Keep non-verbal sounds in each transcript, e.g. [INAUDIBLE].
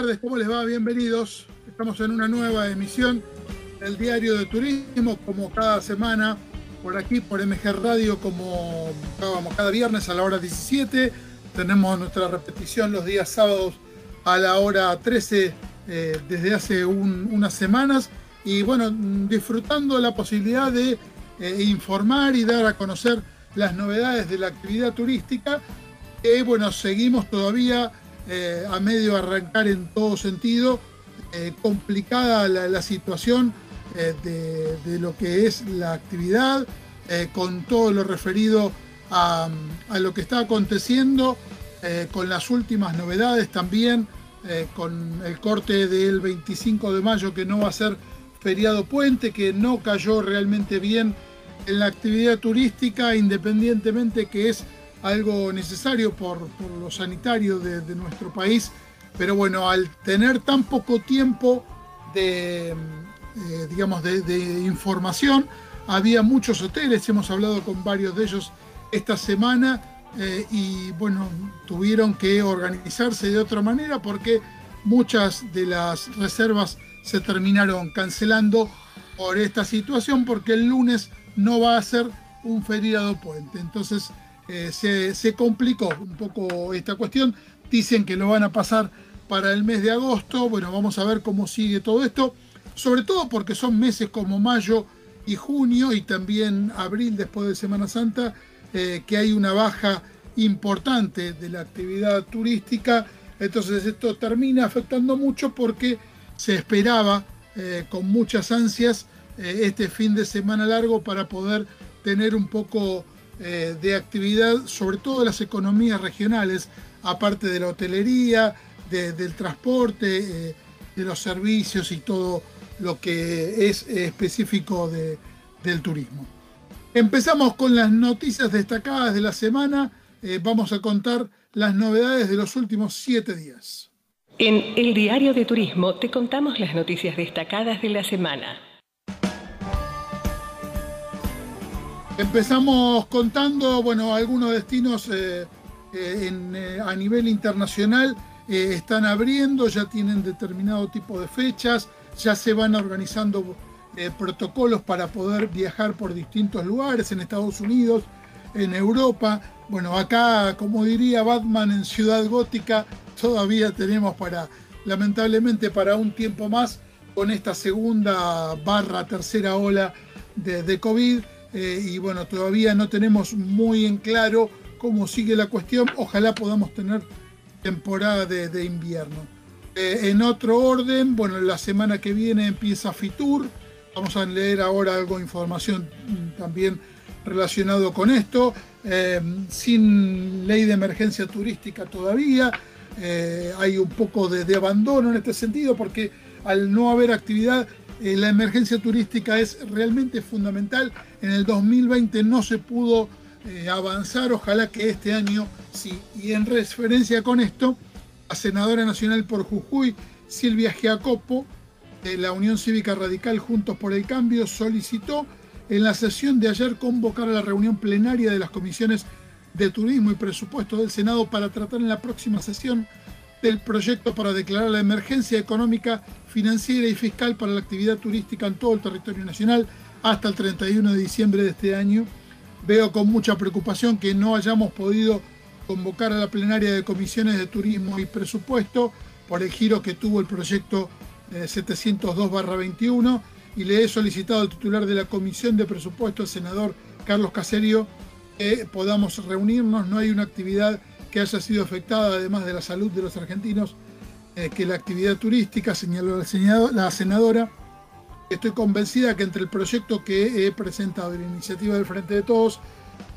tardes, ¿cómo les va? Bienvenidos. Estamos en una nueva emisión del Diario de Turismo, como cada semana, por aquí, por MG Radio, como cada viernes a la hora 17. Tenemos nuestra repetición los días sábados a la hora 13 eh, desde hace unas semanas. Y bueno, disfrutando la posibilidad de eh, informar y dar a conocer las novedades de la actividad turística. Que bueno, seguimos todavía eh, a medio arrancar en todo sentido, eh, complicada la, situación eh, de, lo que es la actividad, con todo lo referido a, lo que está aconteciendo, con las últimas novedades también, con el corte del 25 de mayo que no va a ser feriado puente, que no cayó realmente bien en la actividad turística, independientemente que es algo necesario por, lo sanitario de, nuestro país, pero bueno, al tener tan poco tiempo de, eh, digamos, de, información, había muchos hoteles, hemos hablado con varios de ellos esta semana eh, y bueno, tuvieron que organizarse de otra manera porque muchas de las reservas se terminaron cancelando por esta situación porque el lunes no va a ser un feriado puente. Entonces, eh, se, complicó un poco esta cuestión. Dicen que lo van a pasar para el mes de agosto. Bueno, vamos a ver cómo sigue todo esto. Sobre todo porque son meses como mayo y junio y también abril después de Semana Santa, eh, que hay una baja importante de la actividad turística. Entonces esto termina afectando mucho porque se esperaba eh, con muchas ansias este fin de semana largo para poder tener un poco eh, de actividad, sobre todo de las economías regionales, aparte de la hotelería, del transporte, eh, de los servicios y todo lo que es específico del turismo. Empezamos con las noticias destacadas de la semana. Eh, vamos a contar las novedades de los últimos siete días. En el Diario de Turismo te contamos las noticias destacadas de la semana. Empezamos contando, bueno, algunos destinos eh, eh, eh, a nivel internacional están abriendo, ya tienen determinado tipo de fechas, ya se van organizando protocolos para poder viajar por distintos lugares en Estados Unidos, en Europa. Bueno, acá, como diría Batman en Ciudad Gótica, todavía tenemos para, lamentablemente, para un tiempo más con esta segunda barra, tercera ola de, de COVID eh, y bueno, todavía no tenemos muy en claro cómo sigue la cuestión. Ojalá podamos tener temporada de, invierno. Eh, en otro orden, bueno, la semana que viene empieza Fitur. Vamos a leer ahora algo información también relacionado con esto. Eh, sin ley de emergencia turística todavía. hay un poco de abandono en este sentido porque al no haber actividad eh, la emergencia turística es realmente fundamental. En el 2020 no se pudo eh, avanzar, ojalá que este año sí. Y en referencia con esto, la senadora nacional por Jujuy, Silvia Giacopo, de la Unión Cívica Radical Juntos por el Cambio, solicitó en la sesión de ayer convocar a la reunión plenaria de las comisiones de Turismo y Presupuesto del Senado para tratar en la próxima sesión del proyecto para declarar la emergencia económica, financiera y fiscal para la actividad turística en todo el territorio nacional hasta el 31 de diciembre de este año. Veo con mucha preocupación que no hayamos podido convocar a la plenaria de comisiones de turismo y presupuesto por el giro que tuvo el proyecto 702-21 eh, y le he solicitado al titular de la comisión de presupuesto, el senador Carlos Caserio, que podamos reunirnos. No hay una actividad que haya sido afectada, además de la salud de los argentinos, eh, que la actividad turística, señaló la senadora. Estoy convencida que entre el proyecto que he presentado y la iniciativa del Frente de Todos,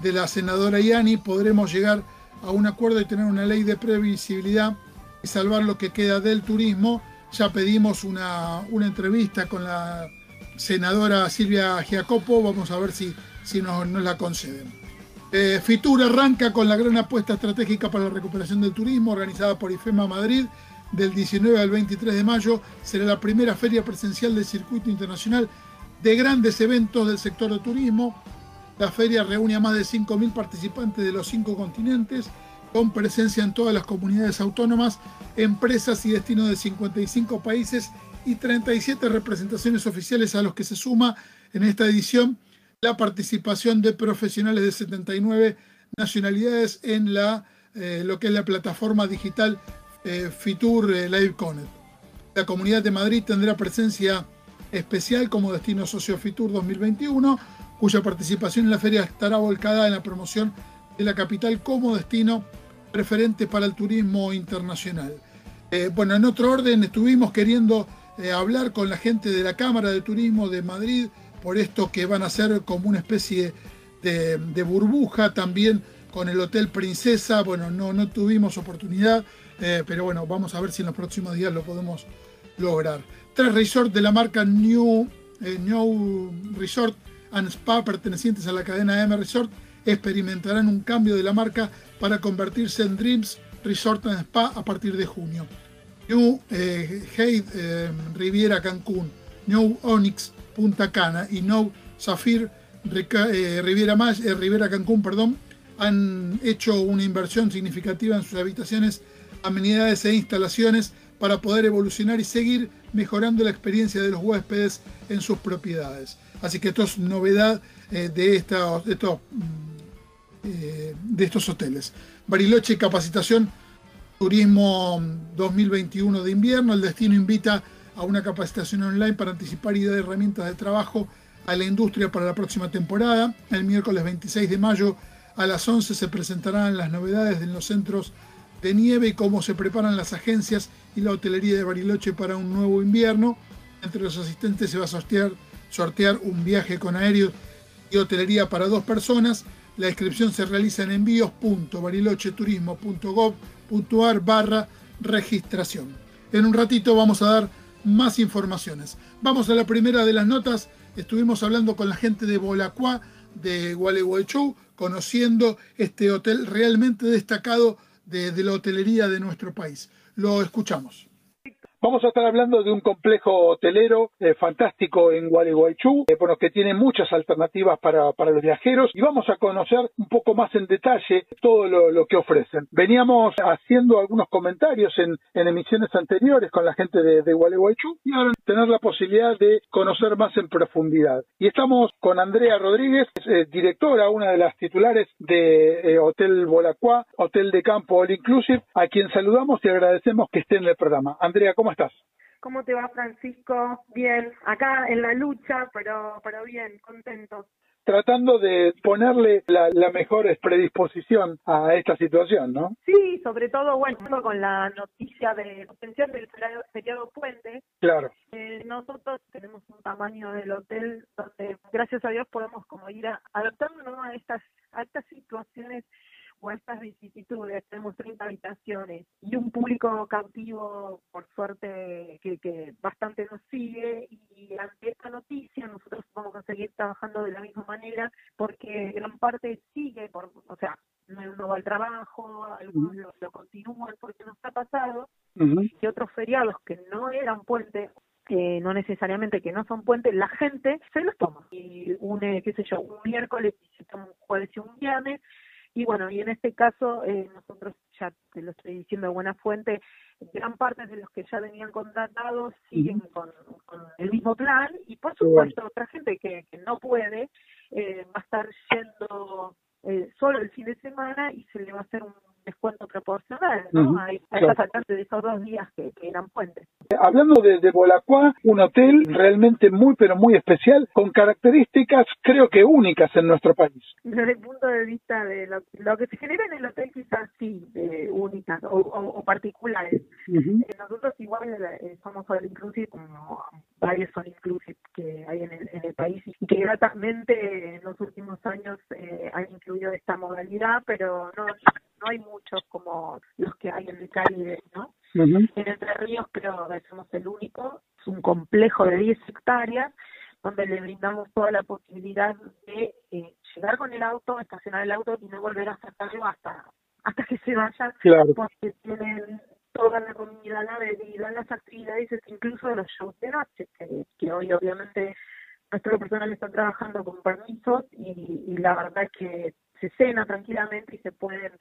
de la senadora Yani, podremos llegar a un acuerdo y tener una ley de previsibilidad y salvar lo que queda del turismo. Ya pedimos una, entrevista con la senadora Silvia Giacopo, vamos a ver si, si nos la conceden. Eh, Fitur arranca con la gran apuesta estratégica para la recuperación del turismo organizada por IFEMA Madrid del 19 al 23 de mayo. Será la primera feria presencial del circuito internacional de grandes eventos del sector de turismo. La feria reúne a más de 5.000 participantes de los cinco continentes con presencia en todas las comunidades autónomas, empresas y destinos de 55 países y 37 representaciones oficiales a los que se suma en esta edición la participación de profesionales de 79 nacionalidades en la, eh, lo que es la plataforma digital eh, Fitur eh, Live Connect. La Comunidad de Madrid tendrá presencia especial como destino socio Fitur 2021, cuya participación en la feria estará volcada en la promoción de la capital como destino preferente para el turismo internacional. bueno, en otro orden, estuvimos queriendo hablar con la gente de la Cámara de Turismo de Madrid por esto que van a ser como una especie de, burbuja también con el Hotel Princesa. Bueno, no, no tuvimos oportunidad, eh, pero bueno, vamos a ver si en los próximos días lo podemos lograr. Tres resorts de la marca New, eh, New Resort and Spa pertenecientes a la cadena M Resort experimentarán un cambio de la marca para convertirse en Dreams Resort and Spa a partir de junio. New eh, eh Riviera Cancún, New Onyx Punta Cana y New Zafir Riviera, Riviera Cancún, perdón, han hecho una inversión significativa en sus habitaciones, amenidades e instalaciones para poder evolucionar y seguir mejorando la experiencia de los huéspedes en sus propiedades. Así que esto es novedad eh, de, estos, mm, eh, de estos hoteles. Bariloche Capacitación Turismo 2021 de invierno. El destino invita a una capacitación online para anticipar y dar herramientas de trabajo a la industria para la próxima temporada. El miércoles 26 de mayo a las 11 se presentarán las novedades de los centros de nieve y cómo se preparan las agencias y la hotelería de Bariloche para un nuevo invierno. Entre los asistentes se va a sortear, sortear un viaje con aéreos y hotelería para dos personas. La inscripción se realiza en envíos.barilocheturismo.gov.ar barra registración. En un ratito vamos a dar más informaciones. Vamos a la primera de las notas. Estuvimos hablando con la gente de Bolacuá, de Gualeguaychú, conociendo este hotel realmente destacado de, de la hotelería de nuestro país. Lo escuchamos. Vamos a estar hablando de un complejo hotelero eh, fantástico en Gualeguaychú, eh, que tiene muchas alternativas para, para, los viajeros y vamos a conocer un poco más en detalle todo lo, que ofrecen. Veníamos haciendo algunos comentarios en, en emisiones anteriores con la gente de, de, Gualeguaychú y ahora tener la posibilidad de conocer más en profundidad. Y estamos con Andrea Rodríguez, eh, directora, una de las titulares de eh, Hotel Bolacuá, Hotel de Campo All Inclusive, a quien saludamos y agradecemos que esté en el programa. Andrea, ¿cómo estás? ¿Cómo te va, Francisco? Bien, acá en la lucha, pero, pero bien, contento. Tratando de ponerle la, mejor predisposición a esta situación, ¿no? Sí, sobre todo, bueno, con la noticia de obtención del feriado puente. Claro. Eh, nosotros tenemos un tamaño del hotel donde, gracias a Dios, podemos como ir adaptándonos a estas, a estas situaciones o estas vicisitudes, tenemos 30 habitaciones y un público cautivo, por suerte, que, que bastante nos sigue. Y ante esta noticia nosotros vamos a seguir trabajando de la misma manera porque gran parte sigue, por, o sea, no va al trabajo, algunos lo, continúan porque nos ha pasado, y otros feriados que no eran puentes que no necesariamente que no son puentes, la gente se los toma. Y une, qué sé yo, un miércoles, un jueves y un viernes, y bueno, y en este caso, eh, nosotros ya te lo estoy diciendo de buena fuente, gran parte de los que ya venían contratados siguen con, el mismo plan y por supuesto otra gente que, que no puede eh, va a estar yendo eh, solo el fin de semana y se le va a hacer un descuento proporcional ¿no? a, de esos dos días que, eran puentes. Hablando de, de Bolacua, un hotel realmente muy pero muy especial, con características creo que únicas en nuestro país. Desde el punto de vista de lo, que se genera en el hotel quizás sí, únicas o, particulares. Eh, nosotros igual eh, somos all inclusive como varios son inclusive que hay en el, en el país y que gratamente en los últimos años eh, han incluido esta modalidad, pero no no hay muchos como los que hay en el Caribe, ¿no? En Entre Ríos creo que somos el único, es un complejo de 10 hectáreas donde le brindamos toda la posibilidad de eh, llegar con el auto, estacionar el auto y no volver a sacarlo hasta hasta que se vaya, porque tienen toda la comida, la bebida, las actividades, incluso los shows de noche, que, hoy obviamente nuestro personal está trabajando con permisos y, la verdad es que se cena tranquilamente y se pueden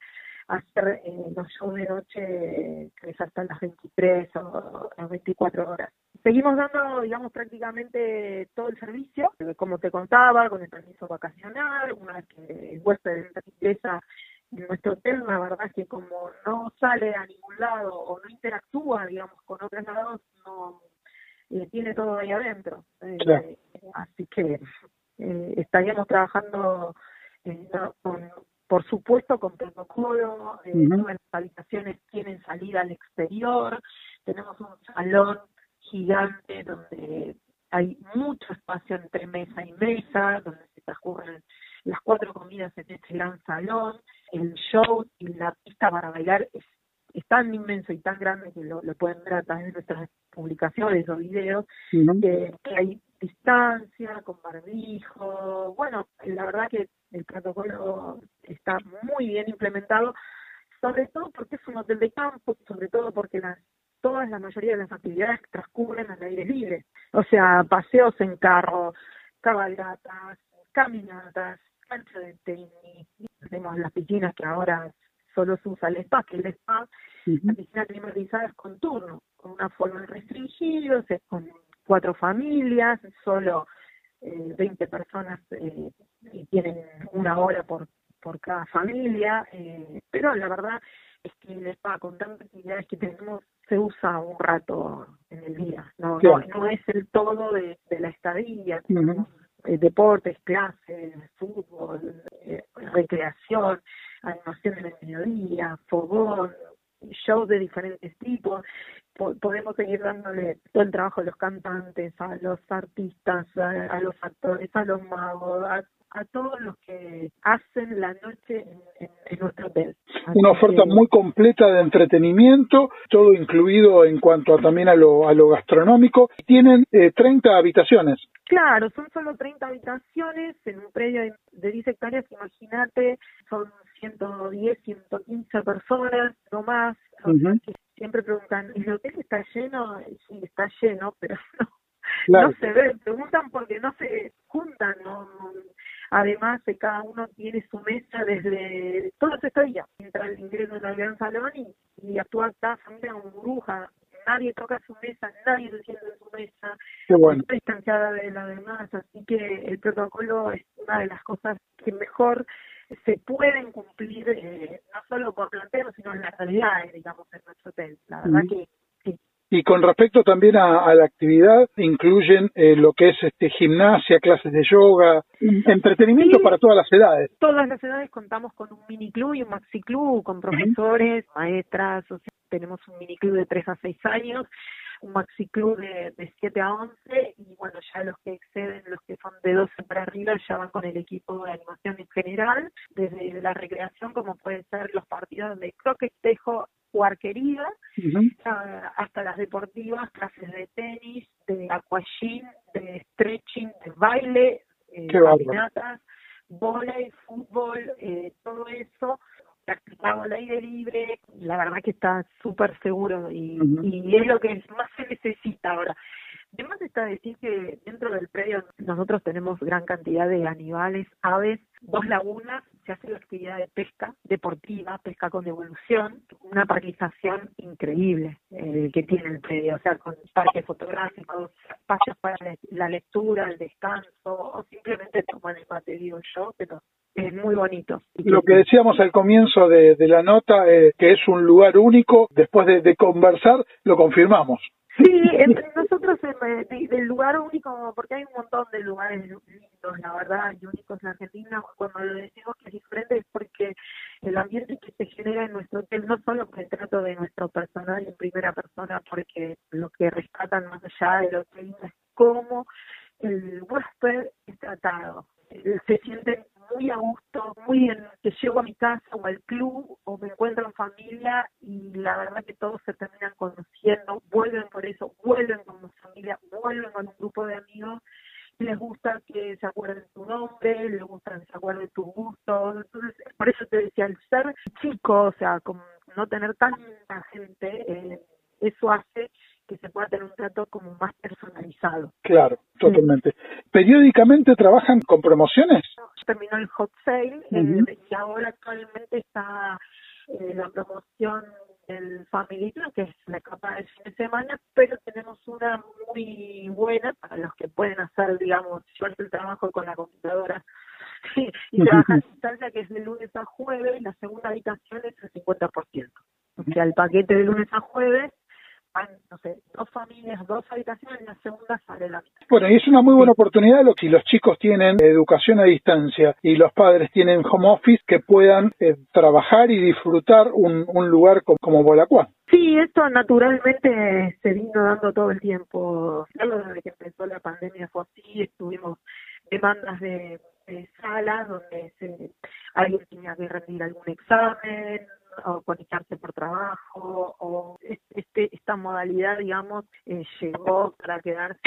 hacer eh, los shows de noche que es hasta las 23 o las 24 horas. Seguimos dando, digamos, prácticamente todo el servicio, como te contaba, con el permiso vacacional, una vez que el huésped ingresa en nuestro la verdad es que como no sale a ningún lado o no interactúa, digamos, con otros lados, no eh, tiene todo ahí adentro. Eh, así que eh, estaríamos trabajando con, por supuesto, con protocolo, eh, las habitaciones tienen salida al exterior, tenemos un salón gigante donde hay mucho espacio entre mesa y mesa, donde se transcurren las cuatro comidas en este gran salón, el show y la pista para bailar es, tan inmenso y tan grande que lo, pueden ver a través de nuestras publicaciones o videos, que hay distancia, con barbijo, bueno, la verdad que el protocolo está muy bien implementado, sobre todo porque es un hotel de campo, sobre todo porque las todas la mayoría de las actividades transcurren al aire libre, o sea, paseos en carro, cabalgatas, caminatas, cancha de tenis, tenemos las piscinas que ahora solo se usa el spa, que el spa, la piscina climatizada es con turno, con una forma restringido, con cuatro familias, solo eh, 20 personas eh, tienen una hora por, por cada familia, eh, pero la verdad es que el spa con tantas actividades que tenemos se usa un rato en el día, no, no, es el todo de, la estadía, tenemos eh, deportes, clases, fútbol, eh, recreación, animación en el mediodía, fogón, shows de diferentes tipos, podemos seguir dándole todo el trabajo a los cantantes, a los artistas, a, los actores, a los magos, a, todos los que hacen la noche en, nuestro hotel. Una oferta muy completa de entretenimiento, todo incluido en cuanto a, también a lo, a lo gastronómico. Tienen eh, 30 habitaciones. Claro, son solo 30 habitaciones en un predio de 10 hectáreas, imagínate, son 110, 115 personas, no más. Siempre preguntan, ¿el hotel está lleno? Sí, está lleno, [LAUGHS] pero no, no se ve. Preguntan porque no se juntan. ¿no? Además, cada uno tiene su mesa desde todo ese día. Entra el ingreso en el gran salón y, y actúa cada familia como burbuja nadie toca su mesa, nadie se sienta en su mesa, está distanciada de la demás, así que el protocolo es una de las cosas que mejor se pueden cumplir eh, no solo por planteo, sino en la realidad, digamos, en nuestro hotel. La verdad que. Y con respecto también a, la actividad, incluyen eh, lo que es este gimnasia, clases de yoga, entretenimiento para todas las edades. Todas las edades contamos con un mini club y un maxi club, con profesores, maestras, o tenemos un miniclub de 3 a 6 años, un maxi club de, de 7 a 11 y bueno, ya los que exceden, los que son de 12 para arriba, ya van con el equipo de animación en general, desde la recreación como pueden ser los partidos de croquet, tejo o arquería, hasta las deportivas, clases de tenis, de aquagym, de stretching, de baile, eh, caminatas, volei, fútbol, eh, todo eso practicado al aire libre, la verdad que está súper seguro y, y es lo que más se necesita ahora. Además está decir que dentro del predio nosotros tenemos gran cantidad de animales, aves, dos lagunas, se hace la actividad de pesca deportiva, pesca con devolución, una parquización increíble eh, que tiene el predio, o sea, con parques fotográficos, espacios para la lectura, el descanso, o simplemente tomar el mate, digo yo, pero es muy bonito. Lo que decíamos al comienzo de, la nota, eh, que es un lugar único, después de conversar, lo confirmamos. Sí, entre nosotros del lugar único, porque hay un montón de lugares lindos, la verdad, y únicos en Argentina, cuando lo decimos que es diferente es porque el ambiente que se genera en nuestro hotel, no solo por el trato de nuestro personal en primera persona, porque lo que rescatan más allá de lo que es cómo el huésped es tratado. Se sienten muy a gusto, muy bien, que llego a mi casa o al club o me encuentro en familia y la verdad que todos se terminan conociendo, vuelven por eso, vuelven como familia, vuelven con un grupo de amigos les gusta que se acuerden tu nombre, les gusta que se acuerden tus gustos, entonces por eso te decía, el ser chico, o sea, como no tener tanta gente, eh, eso hace que se pueda tener un trato como más personalizado. Claro, totalmente. ¿Periódicamente trabajan con promociones? Terminó el hot sale eh, y ahora actualmente está eh, la promoción del Family Plan, que es la capa del fin de semana, pero tenemos una muy buena para los que pueden hacer, digamos, llevarse el trabajo con la computadora [LAUGHS] y trabajar a distancia, que es de lunes a jueves, la segunda habitación es el 50%. O sea, el paquete de lunes a jueves no sé, dos familias, dos habitaciones, y la segunda sale la mitad. Bueno, y es una muy buena oportunidad lo que los chicos tienen educación a distancia y los padres tienen home office que puedan eh, trabajar y disfrutar un, un lugar como, como Bolacua. Sí, esto naturalmente se vino dando todo el tiempo. Desde que empezó la pandemia fue así, estuvimos demandas de, salas donde se, alguien tenía que rendir algún examen, o conectarse por trabajo o este, esta modalidad digamos eh, llegó para quedarse.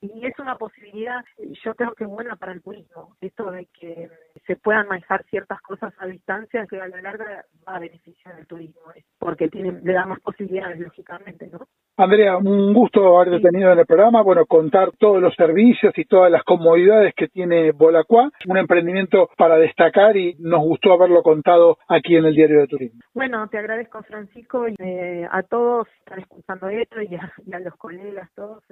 Y es una posibilidad yo creo que buena para el turismo esto de que se puedan manejar ciertas cosas a distancia que a la larga va a beneficiar al turismo porque tiene, le da más posibilidades lógicamente no Andrea, un gusto haberte tenido en el programa, bueno, contar todos los servicios y todas las comodidades que tiene Bolacua, un emprendimiento para destacar y nos gustó haberlo contado aquí en el Diario de Turismo. Bueno, te agradezco Francisco y eh, a todos que están escuchando esto y a, los colegas, todos.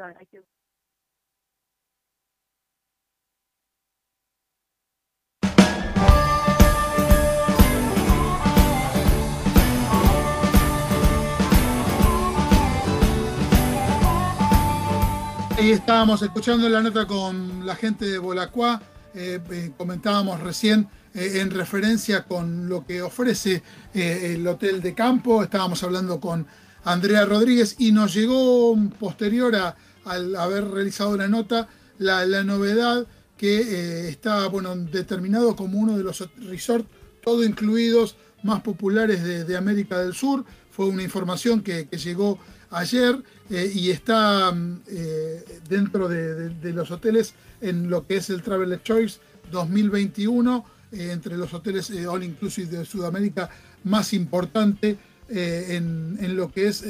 Ahí estábamos escuchando la nota con la gente de Bolacua. Eh, eh, comentábamos recién eh, en referencia con lo que ofrece el hotel de campo. Estábamos hablando con Andrea Rodríguez y nos llegó posterior a, al haber realizado la nota la, novedad que está bueno, determinado como uno de los resorts todo incluidos más populares de, América del Sur. Fue una información que, que llegó ayer eh, y está mm, eh, dentro de, los hoteles en lo que es el Traveler Choice 2021, eh, entre los hoteles All Inclusive de Sudamérica más importante en, lo que es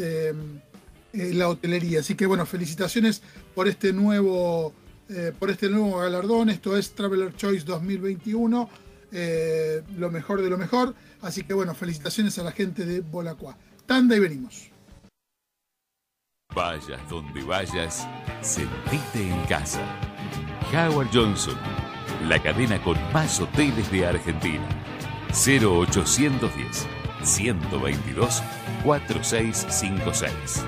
la hotelería. Así que bueno, felicitaciones por este nuevo, por este nuevo galardón. Esto es Traveler Choice 2021, lo mejor de lo mejor. Así que bueno, felicitaciones a la gente de Bolacua. Tanda y venimos. Vayas donde vayas, sentite en casa. Howard Johnson, la cadena con más hoteles de Argentina. 0810 122 4656.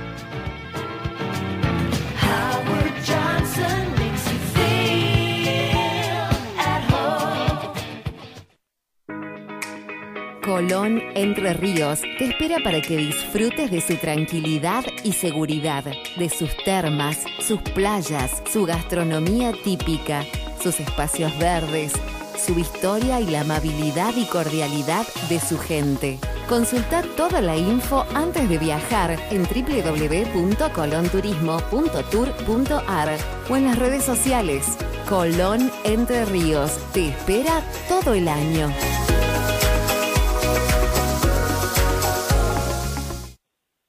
Colón Entre Ríos te espera para que disfrutes de su tranquilidad y seguridad, de sus termas, sus playas, su gastronomía típica, sus espacios verdes, su historia y la amabilidad y cordialidad de su gente. Consulta toda la info antes de viajar en www.colonturismo.tour.ar o en las redes sociales. Colón Entre Ríos te espera todo el año.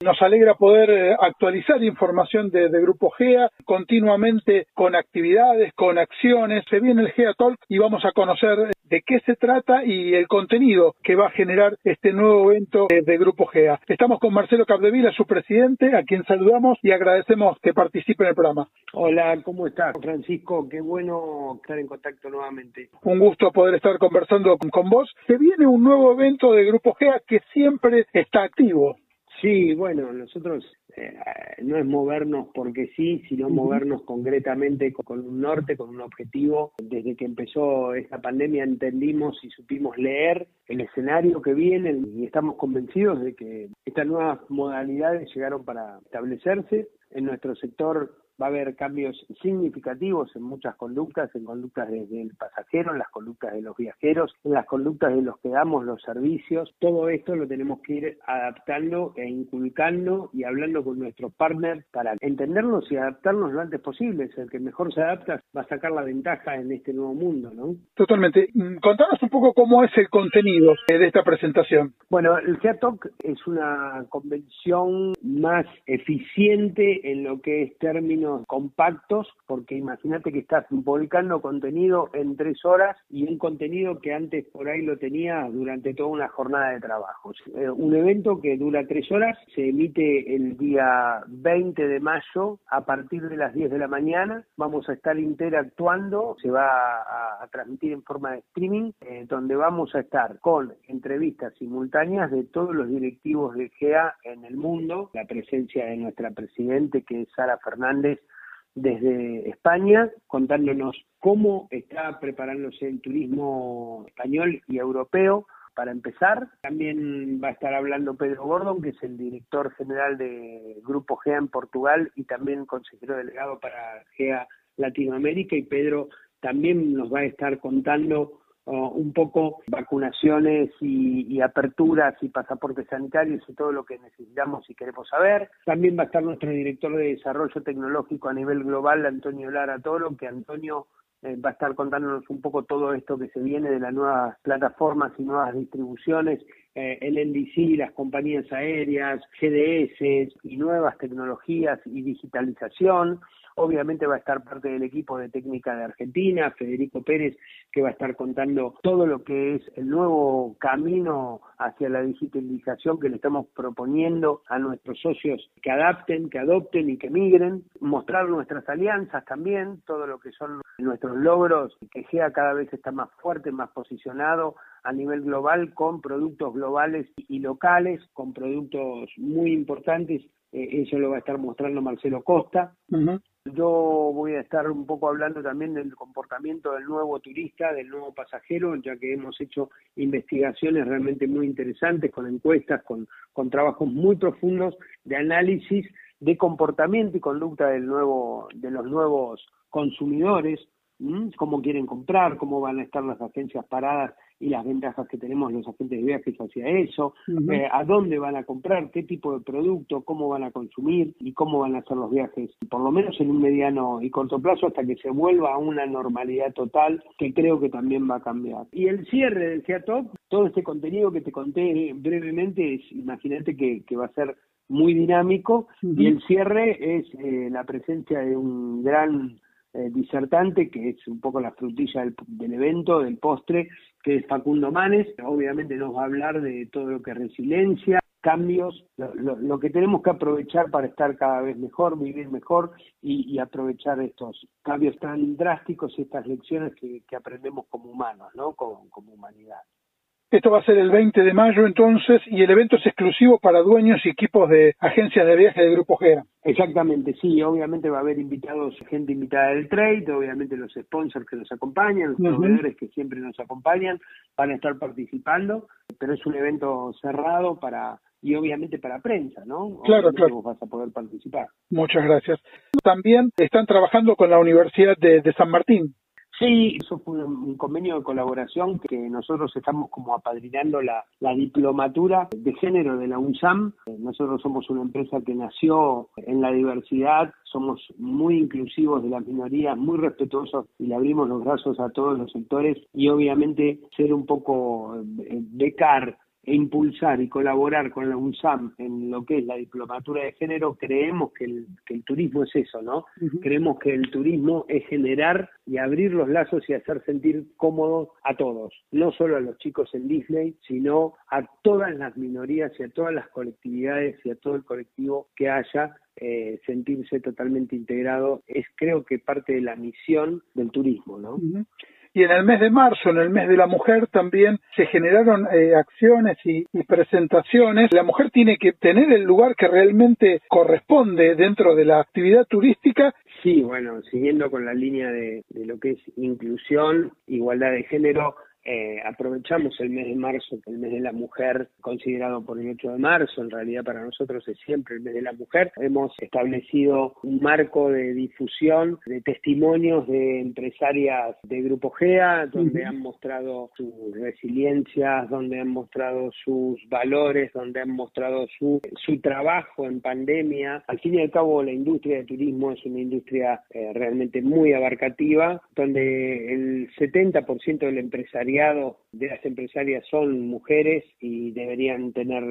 Nos alegra poder eh, actualizar información de, Grupo GEA continuamente con actividades, con acciones. Se viene el GEA Talk y vamos a conocer eh, de qué se trata y el contenido que va a generar este nuevo evento de, de Grupo GEA. Estamos con Marcelo Capdevila, su presidente, a quien saludamos y agradecemos que participe en el programa. Hola, ¿cómo estás, Francisco? Qué bueno estar en contacto nuevamente. Un gusto poder estar conversando con, con vos. Se viene un nuevo evento de Grupo GEA que siempre está activo. Sí, bueno, nosotros eh, no es movernos porque sí, sino movernos concretamente con, un norte, con un objetivo. Desde que empezó esta pandemia entendimos y supimos leer el escenario que viene y estamos convencidos de que estas nuevas modalidades llegaron para establecerse. En nuestro sector va a haber cambios significativos en muchas conductas, en conductas desde el pasajero, en las conductas de los viajeros, en las conductas de los que damos los servicios. Todo esto lo tenemos que ir adaptando e inculcando y hablando con nuestros partners para entendernos y adaptarnos lo antes posible. El que mejor se adapta va a sacar la ventaja en este nuevo mundo, ¿no? Totalmente. Mm, contanos un poco cómo es el contenido de esta presentación. Bueno, el GEATOC es una convención más eficiente en lo que es términos compactos, porque imagínate que estás volcando contenido en tres horas y un contenido que antes por ahí lo tenías durante toda una jornada de trabajo. Eh, un evento que dura tres horas, se emite el día 20 de mayo a partir de las 10 de la mañana. Vamos a estar interactuando, se va a, transmitir en forma de streaming, eh, donde vamos a estar con entrevistas simultáneas de todos los directivos de GEA en el mundo, la presencia de nuestra presidente que es Sara Fernández desde España, contándonos cómo está preparándose el turismo español y europeo para empezar. También va a estar hablando Pedro Gordon, que es el director general de Grupo GEA en Portugal y también consejero delegado para GEA Latinoamérica. Y Pedro también nos va a estar contando uh, un poco vacunaciones y, aperturas y pasaportes sanitarios y todo lo que necesitamos y queremos saber. También va a estar nuestro director de desarrollo tecnológico a nivel global, Antonio Lara Toro, que Antonio eh, va a estar contándonos un poco todo esto que se viene de las nuevas plataformas y nuevas distribuciones, eh, el NDC, las compañías aéreas, GDS y nuevas tecnologías y digitalización. Obviamente va a estar parte del equipo de técnica de Argentina, Federico Pérez, que va a estar contando todo lo que es el nuevo camino hacia la digitalización que le estamos proponiendo a nuestros socios que adapten, que adopten y que migren, mostrar nuestras alianzas también, todo lo que son nuestros logros, que sea cada vez está más fuerte, más posicionado a nivel global con productos globales y locales, con productos muy importantes. Eh, eso lo va a estar mostrando Marcelo Costa. Yo voy a estar un poco hablando también del comportamiento del nuevo turista, del nuevo pasajero, ya que hemos hecho investigaciones realmente muy interesantes con encuestas, con, trabajos muy profundos de análisis de comportamiento y conducta del nuevo, de los nuevos consumidores, cómo quieren comprar, cómo van a estar las agencias paradas y las ventajas que tenemos los agentes de viajes hacia eso, eh, a dónde van a comprar, qué tipo de producto, cómo van a consumir y cómo van a hacer los viajes, por lo menos en un mediano y corto plazo hasta que se vuelva a una normalidad total que creo que también va a cambiar. Y el cierre del CEATOP, todo este contenido que te conté brevemente, es, imagínate que, que va a ser muy dinámico y el cierre es eh, la presencia de un gran eh, disertante, que es un poco la frutilla del, evento, del postre, que es Facundo Manes. Obviamente nos va a hablar de todo lo que es resiliencia, cambios, lo, que tenemos que aprovechar para estar cada vez mejor, vivir mejor y, aprovechar estos cambios tan drásticos y estas lecciones que, aprendemos como humanos, ¿no? como humanidad. Esto va a ser el 20 de mayo entonces y el evento es exclusivo para dueños y equipos de agencias de viaje de Grupo Gera. Exactamente, sí, obviamente va a haber invitados, gente invitada del trade, obviamente los sponsors que nos acompañan, los proveedores que siempre nos acompañan van a estar participando, pero es un evento cerrado para y obviamente para prensa, ¿no? Claro, claro. Vos vas a poder participar. Muchas gracias. También están trabajando con la Universidad de San Martín. Sí, eso fue un convenio de colaboración que nosotros estamos como apadrinando la, diplomatura de género de la UNSAM. Nosotros somos una empresa que nació en la diversidad, somos muy inclusivos de las minorías, muy respetuosos y le abrimos los brazos a todos los sectores y obviamente ser un poco eh, becar e impulsar y colaborar con la UNSAM en lo que es la diplomatura de género, creemos que el, que el turismo es eso, ¿no? Creemos que el turismo es generar y abrir los lazos y hacer sentir cómodos a todos, no solo a los chicos en Disney, sino a todas las minorías y a todas las colectividades y a todo el colectivo que haya eh, sentirse totalmente integrado es creo que parte de la misión del turismo, ¿no? Y en el mes de marzo, en el mes de la mujer, también se generaron eh, acciones y, presentaciones. La mujer tiene que tener el lugar que realmente corresponde dentro de la actividad turística. Sí, bueno, siguiendo con la línea de lo que es inclusión, igualdad de género, eh, aprovechamos el mes de marzo, el mes de la mujer, considerado por el 8 de marzo, en realidad para nosotros es siempre el mes de la mujer. Hemos establecido un marco de difusión de testimonios de empresarias de Grupo GEA, donde han mostrado sus resiliencias, donde han mostrado sus valores, donde han mostrado su, su trabajo en pandemia. Al fin y al cabo, la industria de turismo es una industria eh, realmente muy abarcativa, donde el 70% del empresariado de las empresarias son mujeres y deberían tener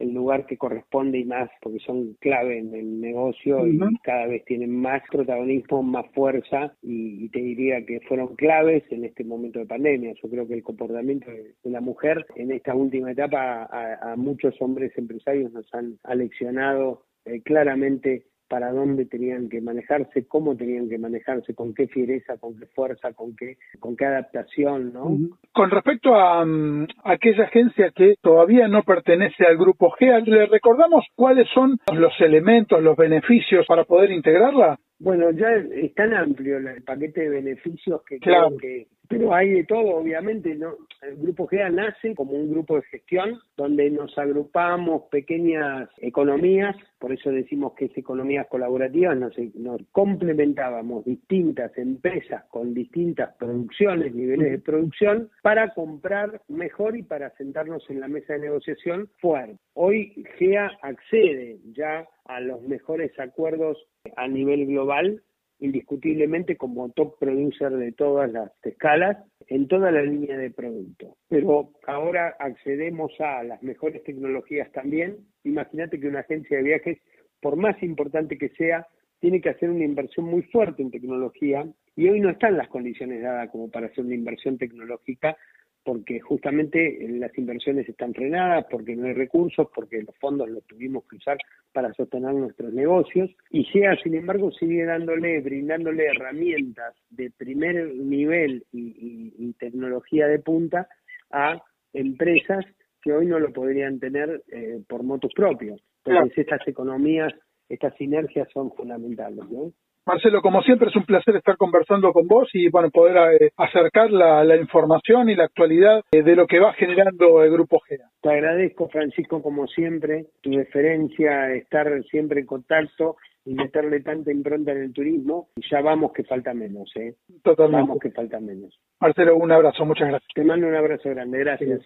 el lugar que corresponde y más porque son clave en el negocio y cada vez tienen más protagonismo, más fuerza y, te diría que fueron claves en este momento de pandemia. Yo creo que el comportamiento de, la mujer en esta última etapa a, muchos hombres empresarios nos han aleccionado eh, claramente para dónde tenían que manejarse, cómo tenían que manejarse, con qué fiereza, con qué fuerza, con qué, con qué adaptación, ¿no? Con respecto a, mm, aquella agencia que todavía no pertenece al grupo GEA, ¿le recordamos cuáles son los elementos, los beneficios para poder integrarla? Bueno, ya es tan amplio el paquete de beneficios que creo que pero hay de todo, obviamente. ¿no? El Grupo GEA nace como un grupo de gestión donde nos agrupamos pequeñas economías, por eso decimos que es economías colaborativas, nos, nos complementábamos distintas empresas con distintas producciones, niveles de producción, para comprar mejor y para sentarnos en la mesa de negociación fuerte. Hoy GEA accede ya a los mejores acuerdos a nivel global indiscutiblemente como top producer de todas las escalas en toda la línea de producto. Pero ahora accedemos a las mejores tecnologías también. Imagínate que una agencia de viajes, por más importante que sea, tiene que hacer una inversión muy fuerte en tecnología y hoy no están las condiciones dadas como para hacer una inversión tecnológica porque justamente las inversiones están frenadas, porque no hay recursos, porque los fondos los tuvimos que usar para sostener nuestros negocios, y SEA, sin embargo, sigue dándole, brindándole herramientas de primer nivel y, tecnología de punta a empresas que hoy no lo podrían tener eh, por motos propios. Entonces, estas economías, estas sinergias son fundamentales, ¿no? Marcelo, como siempre es un placer estar conversando con vos y bueno, poder eh, acercar la, información y la actualidad eh, de lo que va generando el Grupo GEA. Te agradezco, Francisco, como siempre, tu deferencia, estar siempre en contacto y meterle tanta impronta en el turismo. Y ya vamos que falta menos, ¿eh? Totalmente. Vamos que falta menos. Marcelo, un abrazo, muchas gracias. Te mando un abrazo grande, gracias.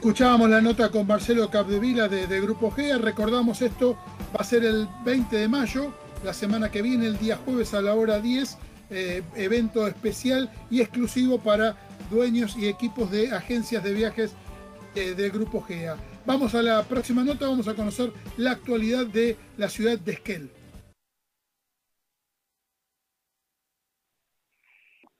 Escuchábamos la nota con Marcelo Capdevila de, de, Grupo G. Recordamos esto, va a ser el 20 de mayo, la semana que viene, el día jueves a la hora 10, eh, evento especial y exclusivo para dueños y equipos de agencias de viajes del Grupo GEA. Vamos a la próxima nota, vamos a conocer la actualidad de la ciudad de Esquel.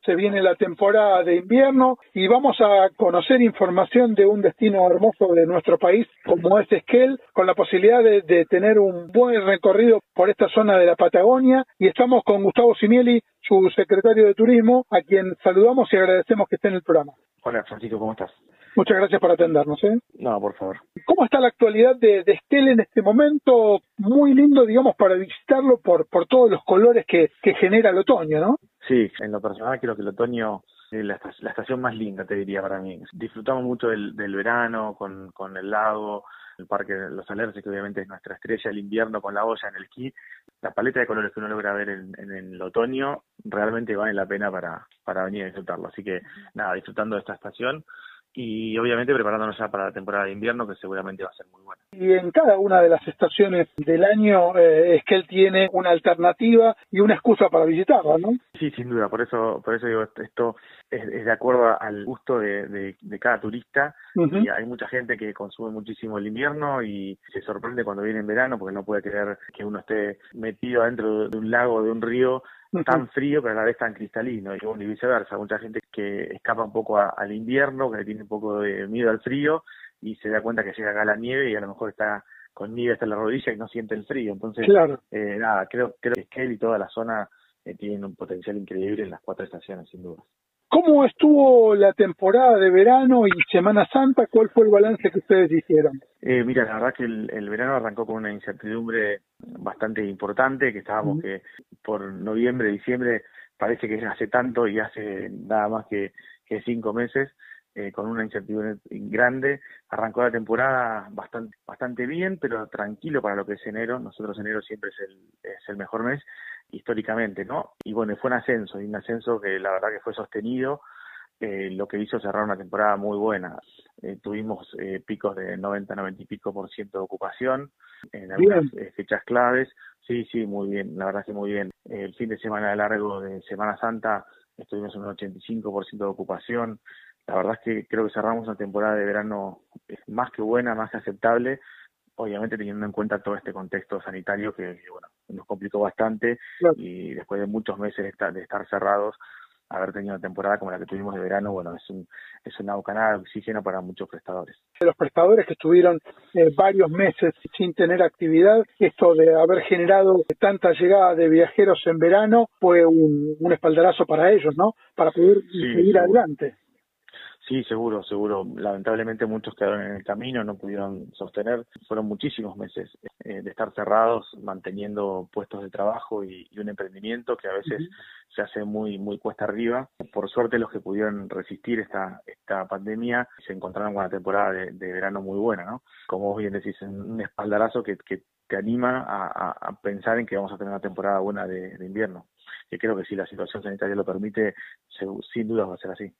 Se viene la temporada de invierno y vamos a conocer información de un destino hermoso de nuestro país como es Esquel, con la posibilidad de, tener un buen recorrido por esta zona de la Patagonia y estamos con Gustavo Simieli, su secretario de Turismo, a quien saludamos y agradecemos que esté en el programa. Hola Francisco, ¿cómo estás? Muchas gracias por atendernos. ¿eh? No, por favor. ¿Cómo está la actualidad de, de Esquel en este momento? Muy lindo, digamos, para visitarlo por, por todos los colores que, que genera el otoño, ¿no? Sí, en lo personal creo que el otoño es la, estación más linda, te diría, para mí. Disfrutamos mucho del, verano con, con el lago, el parque de los alerces, que obviamente es nuestra estrella, el invierno con la olla en el esquí. La paleta de colores que uno logra ver en, en el otoño realmente vale la pena para, para venir a disfrutarlo. Así que, nada, disfrutando de esta estación y obviamente preparándonos ya para la temporada de invierno que seguramente va a ser muy buena. Y en cada una de las estaciones del año eh, es que él tiene una alternativa y una excusa para visitarla, ¿no? Sí, sin duda, por eso por eso digo, esto es, de acuerdo al gusto de, de, cada turista y hay mucha gente que consume muchísimo el invierno y se sorprende cuando viene en verano porque no puede creer que uno esté metido dentro de un lago, de un río tan frío pero a la vez tan cristalino y, viceversa, mucha gente que escapa un poco al invierno, que tiene un poco de miedo al frío y se da cuenta que llega acá la nieve y a lo mejor está con nieve hasta la rodilla y no siente el frío. Entonces, eh, nada, creo, creo que Esquel y toda la zona eh, tienen un potencial increíble en las cuatro estaciones, sin duda. ¿Cómo estuvo la temporada de verano y Semana Santa? ¿Cuál fue el balance que ustedes hicieron? Eh, mira, la verdad que el, verano arrancó con una incertidumbre bastante importante, que estábamos que por noviembre, diciembre, parece que hace tanto y hace nada más que, que cinco meses, eh, con una incertidumbre grande. Arrancó la temporada bastante, bastante bien, pero tranquilo para lo que es enero. Nosotros enero siempre es el, es el mejor mes históricamente, ¿no? Y bueno, fue un ascenso, y un ascenso que la verdad que fue sostenido, eh, lo que hizo cerrar una temporada muy buena. Eh, tuvimos eh, picos de 90, 90 y pico por ciento de ocupación en algunas eh, fechas claves. Sí, sí, muy bien, la verdad que muy bien. El fin de semana largo de Semana Santa estuvimos en un 85% de ocupación. La verdad es que creo que cerramos una temporada de verano más que buena, más que aceptable, obviamente teniendo en cuenta todo este contexto sanitario que, bueno, nos complicó bastante y después de muchos meses de estar, de estar cerrados, haber tenido una temporada como la que tuvimos de verano, bueno, es, un, es una bocanada de oxígeno para muchos prestadores. Los prestadores que estuvieron eh, varios meses sin tener actividad, esto de haber generado tanta llegada de viajeros en verano fue un, un espaldarazo para ellos, ¿no? Para poder seguir adelante. Sí, seguro, seguro. Lamentablemente muchos quedaron en el camino, no pudieron sostener. Fueron muchísimos meses eh, de estar cerrados, manteniendo puestos de trabajo y, un emprendimiento que a veces se hace muy muy cuesta arriba. Por suerte los que pudieron resistir esta esta pandemia se encontraron con una temporada de, verano muy buena, ¿no? Como vos bien decís, un espaldarazo que, que te anima a, pensar en que vamos a tener una temporada buena de, de invierno. Que creo que si la situación sanitaria lo permite, sin duda va a ser así.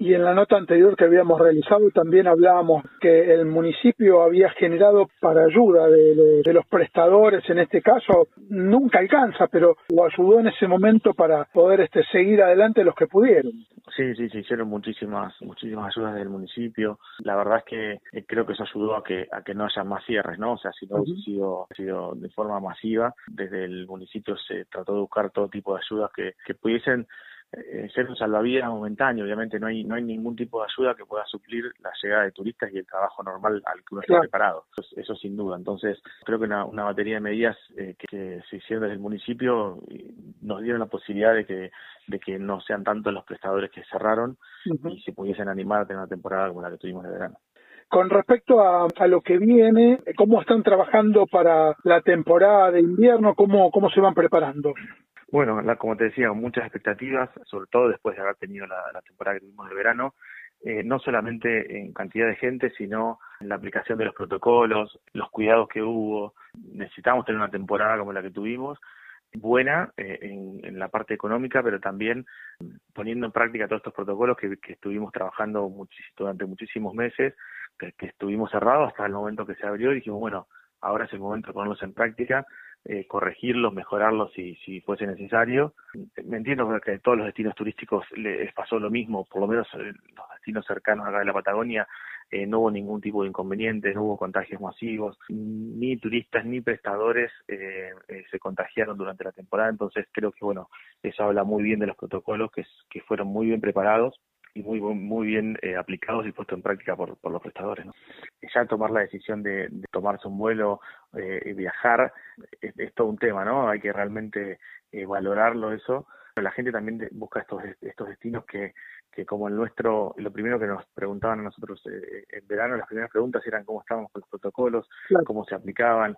Y en la nota anterior que habíamos realizado también hablábamos que el municipio había generado para ayuda de, los prestadores, en este caso nunca alcanza, pero lo ayudó en ese momento para poder este, seguir adelante los que pudieron. Sí, sí, se hicieron muchísimas, muchísimas ayudas del municipio. La verdad es que eh, creo que eso ayudó a que, a que no haya más cierres, ¿no? O sea, si no hubiese sido, sido de forma masiva, desde el municipio se trató de buscar todo tipo de ayudas que, que pudiesen eh, ser un salvavidas momentáneo. Obviamente no hay no hay ningún tipo de ayuda que pueda suplir la llegada de turistas y el trabajo normal al que uno está preparado. Eso, sin duda. Entonces, creo que una, una batería de medidas eh, que, se hicieron desde el municipio nos dieron la posibilidad de que de que no sean tantos los prestadores que cerraron y se pudiesen animar a tener una temporada como la que tuvimos de verano. Con respecto a, a, lo que viene, ¿cómo están trabajando para la temporada de invierno? ¿Cómo, cómo se van preparando? Bueno, como te decía, muchas expectativas, sobre todo después de haber tenido la, temporada que tuvimos de verano, eh, no solamente en cantidad de gente, sino en la aplicación de los protocolos, los cuidados que hubo. Necesitamos tener una temporada como la que tuvimos, buena eh, en, la parte económica, pero también poniendo en práctica todos estos protocolos que, estuvimos trabajando durante muchísimos meses, que, que, estuvimos cerrados hasta el momento que se abrió y dijimos, bueno, ahora es el momento de ponerlos en práctica eh, corregirlos, mejorarlos si, fuese necesario. Me entiendo que a todos los destinos turísticos les pasó lo mismo, por lo menos los destinos cercanos acá de la Patagonia eh, no hubo ningún tipo de inconveniente, no hubo contagios masivos, ni turistas ni prestadores eh, eh, se contagiaron durante la temporada, entonces creo que bueno, eso habla muy bien de los protocolos que fueron muy bien preparados y muy muy bien eh, aplicados y puestos en práctica por, por los prestadores. ¿no? Ya tomar la decisión de, tomarse un vuelo eh, y viajar es, todo un tema, ¿no? Hay que realmente eh, valorarlo eso. Pero la gente también busca estos estos destinos que que como el nuestro, lo primero que nos preguntaban a nosotros en verano, las primeras preguntas eran cómo estábamos con los protocolos, cómo se aplicaban,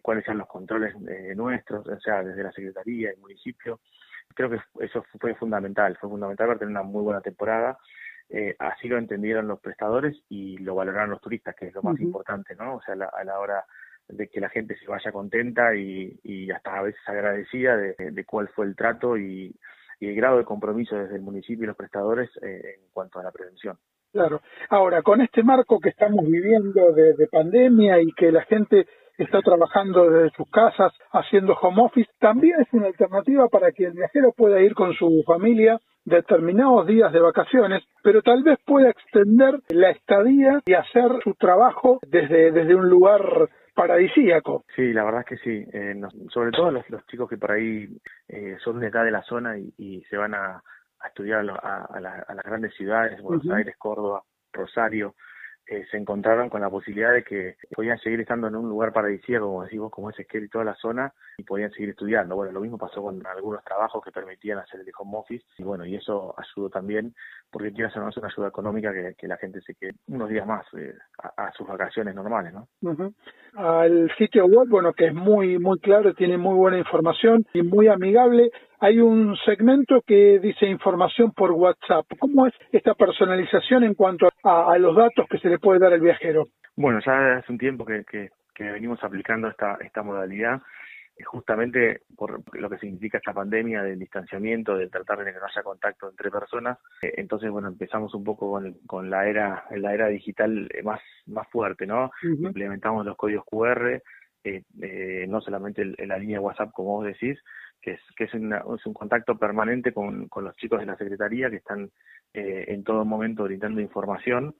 cuáles eran los controles nuestros, o sea, desde la Secretaría, el municipio creo que eso fue fundamental, fue fundamental para tener una muy buena temporada. Eh, así lo entendieron los prestadores y lo valoraron los turistas, que es lo más importante, ¿no? O sea, a la hora de que la gente se vaya contenta y, y hasta a veces agradecida de, de cuál fue el trato y, y, el grado de compromiso desde el municipio y los prestadores eh, en cuanto a la prevención. Claro. Ahora, con este marco que estamos viviendo de, de pandemia y que la gente está trabajando desde sus casas haciendo home office, también es una alternativa para que el viajero pueda ir con su familia determinados días de vacaciones, pero tal vez pueda extender la estadía y hacer su trabajo desde, desde un lugar paradisíaco. Sí, la verdad es que sí. Eh, sobre todo los, los, chicos que por ahí eh, son de acá de la zona y, se van a, estudiar a, las grandes ciudades, Buenos Aires, Córdoba, Rosario, eh, se encontraron con la posibilidad de que podían seguir estando en un lugar paradisíaco, como decimos, como es Esquel y toda la zona, y podían seguir estudiando. Bueno, lo mismo pasó con algunos trabajos que permitían hacer el home office, y bueno, y eso ayudó también, porque quiere hacer una ayuda económica que, la gente se quede unos días más eh, a, sus vacaciones normales, ¿no? Al sitio web, bueno, que es muy, muy claro, tiene muy buena información y muy amigable, hay un segmento que dice información por WhatsApp. ¿Cómo es esta personalización en cuanto a, los datos que se le puede dar al viajero? Bueno, ya hace un tiempo que, que, venimos aplicando esta, esta modalidad eh, justamente por lo que significa esta pandemia del distanciamiento, de tratar de que no haya contacto entre personas. Eh, entonces, bueno, empezamos un poco con, con la era la era digital más más fuerte, ¿no? Implementamos los códigos QR, eh, no solamente en la línea WhatsApp, como vos decís, que es, que es, un contacto permanente con, con, los chicos de la Secretaría que están eh, en todo momento brindando información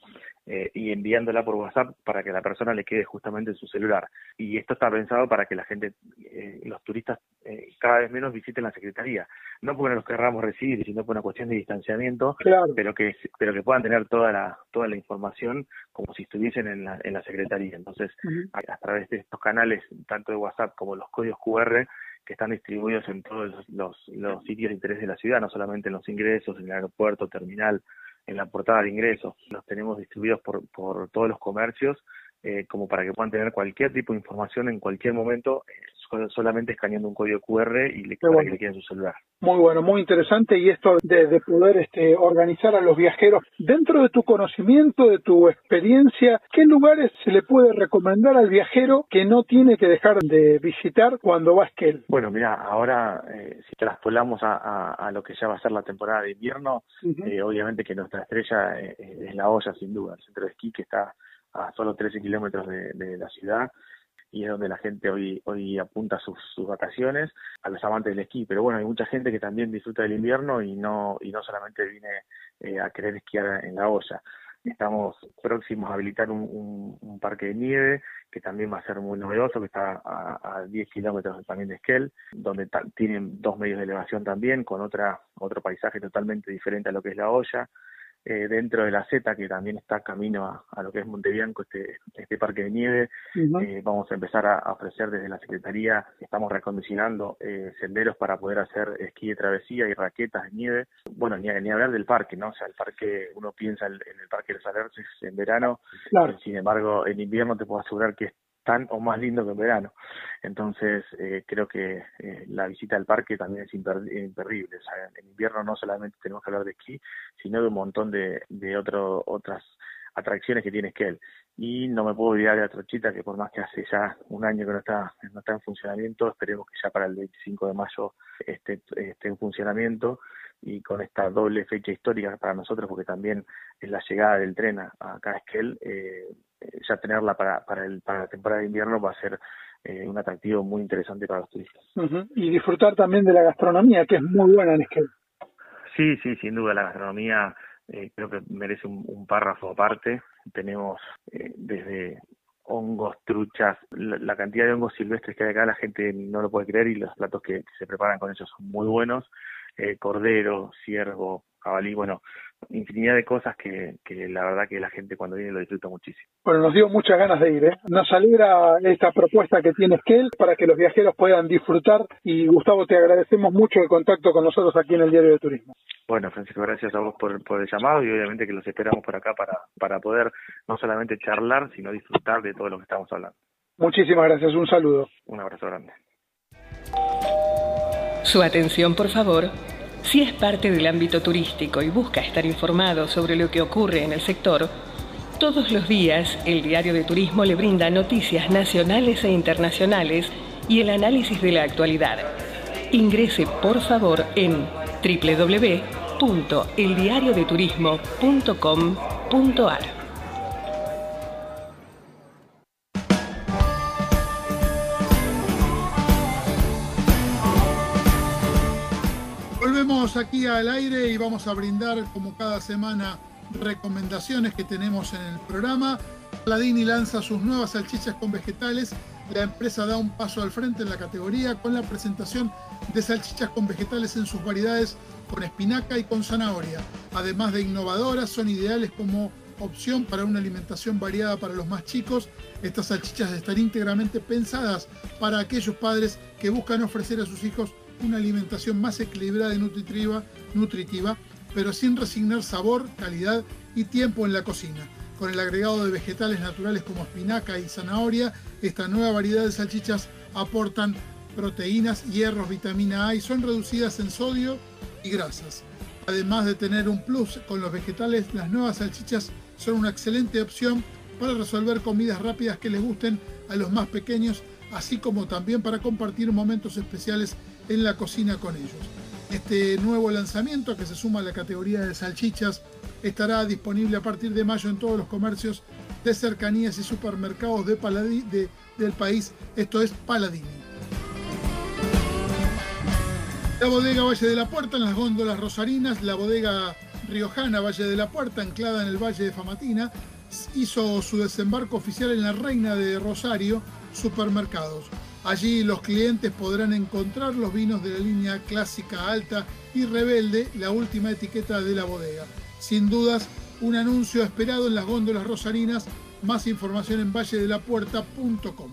eh, y enviándola por WhatsApp para que la persona le quede justamente en su celular. Y esto está pensado para que la gente, eh, los turistas, eh, cada vez menos visiten la Secretaría. No porque no los querramos recibir, sino por una cuestión de distanciamiento, pero que pero que puedan tener toda la toda la información como si estuviesen en la, en la Secretaría. Entonces, a, través de estos canales, tanto de WhatsApp como los códigos QR, que están distribuidos en todos los, sitios de interés de la ciudad, no solamente en los ingresos, en el aeropuerto, terminal, en la portada de ingresos. Los tenemos distribuidos por, por todos los comercios eh, como para que puedan tener cualquier tipo de información en cualquier momento, eh, solamente escaneando un código QR y le, para que le quede en su celular. Muy bueno, muy interesante y esto de, poder este, organizar a los viajeros. Dentro de tu conocimiento, de tu experiencia, ¿qué lugares se le puede recomendar al viajero que no tiene que dejar de visitar cuando va a Esquel? Bueno, mira, ahora eh, si traspolamos a, a, lo que ya va a ser la temporada de invierno, obviamente que nuestra estrella es la olla, sin duda, el centro de esquí que está a solo 13 kilómetros de, la ciudad y es donde la gente hoy hoy apunta sus, sus vacaciones a los amantes del esquí. Pero bueno hay mucha gente que también disfruta del invierno y no y no solamente viene eh, a querer esquiar en la olla. Estamos próximos a habilitar un, un, parque de nieve que también va a ser muy novedoso que está a, a 10 kilómetros también de Esquel donde tienen dos medios de elevación también con otra otro paisaje totalmente diferente a lo que es la olla eh, dentro de la Z, que también está camino a, lo que es Montebianco, este, este parque de nieve. eh, vamos a empezar a, ofrecer desde la Secretaría, estamos recondicionando eh, senderos para poder hacer esquí de travesía y raquetas de nieve. Bueno, ni, ni hablar del parque, ¿no? O sea, el parque, uno piensa en, el Parque de los Alerces en verano, sin embargo, en invierno te puedo asegurar que tan o más lindo que en verano. Entonces, eh, creo que eh, la visita al parque también es imperdible. O sea, en invierno no solamente tenemos que hablar de esquí, sino de un montón de, otras atracciones que tiene Esquel. Y no me puedo olvidar de la trochita, que por más que hace ya un año que no está, en funcionamiento, esperemos que ya para el 25 de mayo esté, esté en funcionamiento y con esta doble fecha histórica para nosotros, porque también es la llegada del tren acá a Esquel, eh, ya tenerla para, para, el, para la temporada de invierno va a ser eh, un atractivo muy interesante para los turistas. Y disfrutar también de la gastronomía, que es muy buena en Esquel. Sí, sí, sin duda la gastronomía eh, creo que merece un, párrafo aparte. Tenemos desde hongos, truchas, la, cantidad de hongos silvestres que hay acá la gente no lo puede creer y los platos que, se preparan con ellos son muy buenos. cordero, ciervo, jabalí, bueno, infinidad de cosas que, que, la verdad que la gente cuando viene lo disfruta muchísimo. Bueno, nos dio muchas ganas de ir. ¿eh? Nos alegra esta propuesta que tiene Esquel para que los viajeros puedan disfrutar y Gustavo, te agradecemos mucho el contacto con nosotros aquí en el Diario de Turismo. Bueno, Francisco, gracias a vos por, por el llamado y obviamente que los esperamos por acá para, para poder no solamente charlar, sino disfrutar de todo lo que estamos hablando. Muchísimas gracias, un saludo. Un abrazo grande. Su atención, por favor. Si es parte del ámbito turístico y busca estar informado sobre lo que ocurre en el sector, todos los días el Diario de Turismo le brinda noticias nacionales e internacionales y el análisis de la actualidad. Ingrese por favor en www.eldiariodeturismo.com.ar. aquí al aire y vamos a brindar como cada semana recomendaciones que tenemos en el programa. Paladini lanza sus nuevas salchichas con vegetales. La empresa da un paso al frente en la categoría con la presentación de salchichas con vegetales en sus variedades con espinaca y con zanahoria. Además de innovadoras, son ideales como opción para una alimentación variada para los más chicos. Estas salchichas están íntegramente pensadas para aquellos padres que buscan ofrecer a sus hijos una alimentación más equilibrada y nutritiva, nutritiva, pero sin resignar sabor, calidad y tiempo en la cocina. Con el agregado de vegetales naturales como espinaca y zanahoria, esta nueva variedad de salchichas aportan proteínas, hierros, vitamina A y son reducidas en sodio y grasas. Además de tener un plus con los vegetales, las nuevas salchichas son una excelente opción para resolver comidas rápidas que les gusten a los más pequeños, así como también para compartir momentos especiales en la cocina con ellos. Este nuevo lanzamiento que se suma a la categoría de salchichas estará disponible a partir de mayo en todos los comercios de cercanías y supermercados de del país, esto es Paladini. La bodega Valle de la Puerta en las góndolas rosarinas, la bodega riojana Valle de la Puerta, anclada en el Valle de Famatina, hizo su desembarco oficial en la Reina de Rosario Supermercados. Allí los clientes podrán encontrar los vinos de la línea clásica alta y rebelde, la última etiqueta de la bodega. Sin dudas, un anuncio esperado en las góndolas rosarinas. Más información en valledelapuerta.com.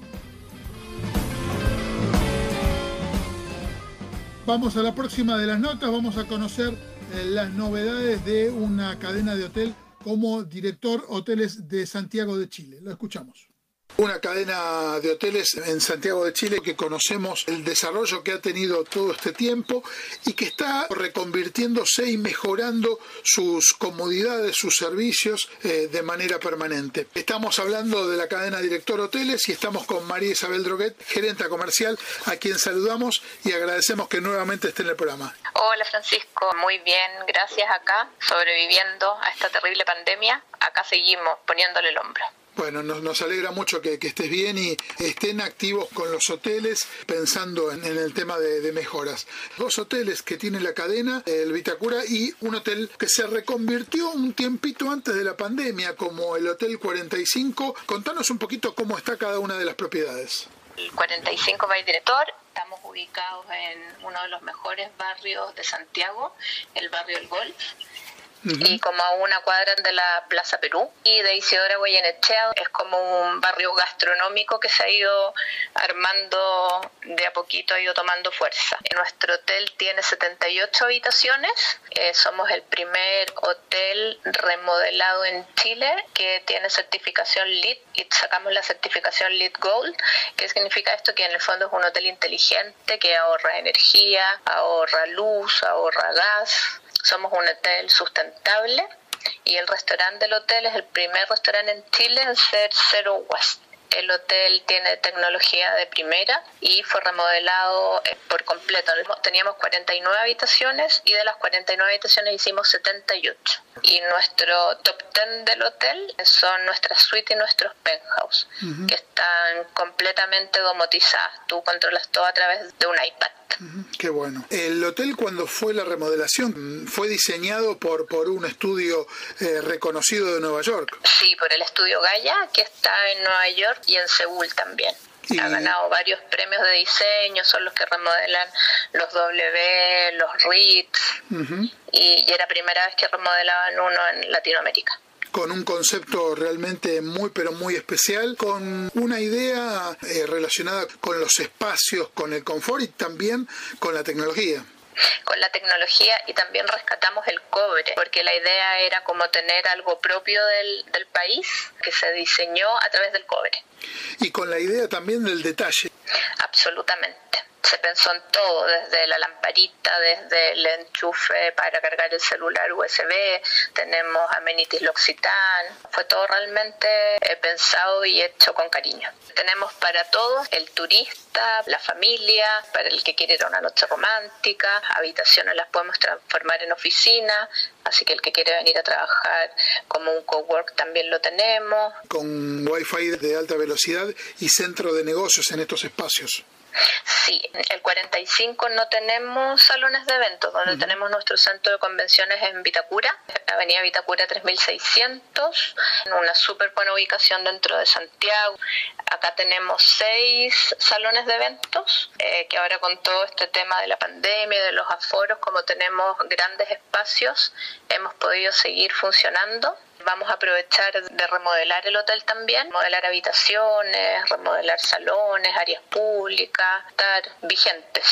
Vamos a la próxima de las notas, vamos a conocer eh, las novedades de una cadena de hotel como director hoteles de Santiago de Chile. Lo escuchamos una cadena de hoteles en Santiago de Chile que conocemos el desarrollo que ha tenido todo este tiempo y que está reconvirtiéndose y mejorando sus comodidades, sus servicios eh, de manera permanente. Estamos hablando de la cadena Director Hoteles y estamos con María Isabel Droguet, gerente comercial, a quien saludamos y agradecemos que nuevamente esté en el programa. Hola Francisco, muy bien, gracias acá, sobreviviendo a esta terrible pandemia, acá seguimos poniéndole el hombro. Bueno, nos, alegra mucho que, estés bien y estén activos con los hoteles pensando en, el tema de, mejoras. Dos hoteles que tiene la cadena, el Vitacura, y un hotel que se reconvirtió un tiempito antes de la pandemia como el Hotel 45. Contanos un poquito cómo está cada una de las propiedades. El 45 by Director, estamos ubicados en uno de los mejores barrios de Santiago, el barrio El Golf y como a una cuadra de la Plaza Perú. Y de Isidora Guayenechea es como un barrio gastronómico que se ha ido armando de a poquito, ha ido tomando fuerza. Nuestro hotel tiene 78 habitaciones, eh, somos el primer hotel remodelado en Chile que tiene certificación LEED y sacamos la certificación LEED Gold. ¿Qué significa esto? Que en el fondo es un hotel inteligente que ahorra energía, ahorra luz, ahorra gas, somos un hotel sustentable y el restaurante del hotel es el primer restaurante en Chile en ser Zero Waste. El hotel tiene tecnología de primera y fue remodelado eh, por completo. Teníamos 49 habitaciones y de las 49 habitaciones hicimos 78. Y nuestro top 10 del hotel son nuestras suites y nuestros penthouse, que están completamente domotizadas. Tú controlas todo a través de un iPad. Qué bueno. El hotel cuando fue la remodelación fue diseñado por, por un estudio eh, reconocido de Nueva York. Sí, por el estudio Gaia, que está en Nueva York y en Seúl también. Ha ganado varios premios de diseño, son los que remodelan los W, los RITs, y, y era primera vez que remodelaban uno en Latinoamérica. Con un concepto realmente muy pero muy especial, con una idea eh, relacionada con los espacios, con el confort y también con la tecnología con la tecnología y también rescatamos el cobre, porque la idea era como tener algo propio del, del, país que se diseñó a través del cobre. Y con la idea también del detalle. Absolutamente se pensó en todo, desde la lamparita, desde el enchufe para cargar el celular USB, tenemos amenities L'Occitane, fue todo realmente eh, pensado y hecho con cariño. Tenemos para todos, el turista, la familia, para el que quiere ir a una noche romántica, habitaciones las podemos transformar en oficina, así que el que quiere venir a trabajar como un cowork también lo tenemos. Con wifi de alta velocidad y centro de negocios en estos espacios. Sí, el 45 no tenemos salones de eventos, donde tenemos nuestro centro de convenciones en Vitacura, Avenida Vitacura 3600, en una súper buena ubicación dentro de Santiago. Acá tenemos seis salones de eventos, eh, que ahora con todo este tema de la pandemia de los aforos, como tenemos grandes espacios, hemos podido seguir funcionando. Vamos a aprovechar de remodelar el hotel también, modelar habitaciones, remodelar salones, áreas públicas, estar vigentes.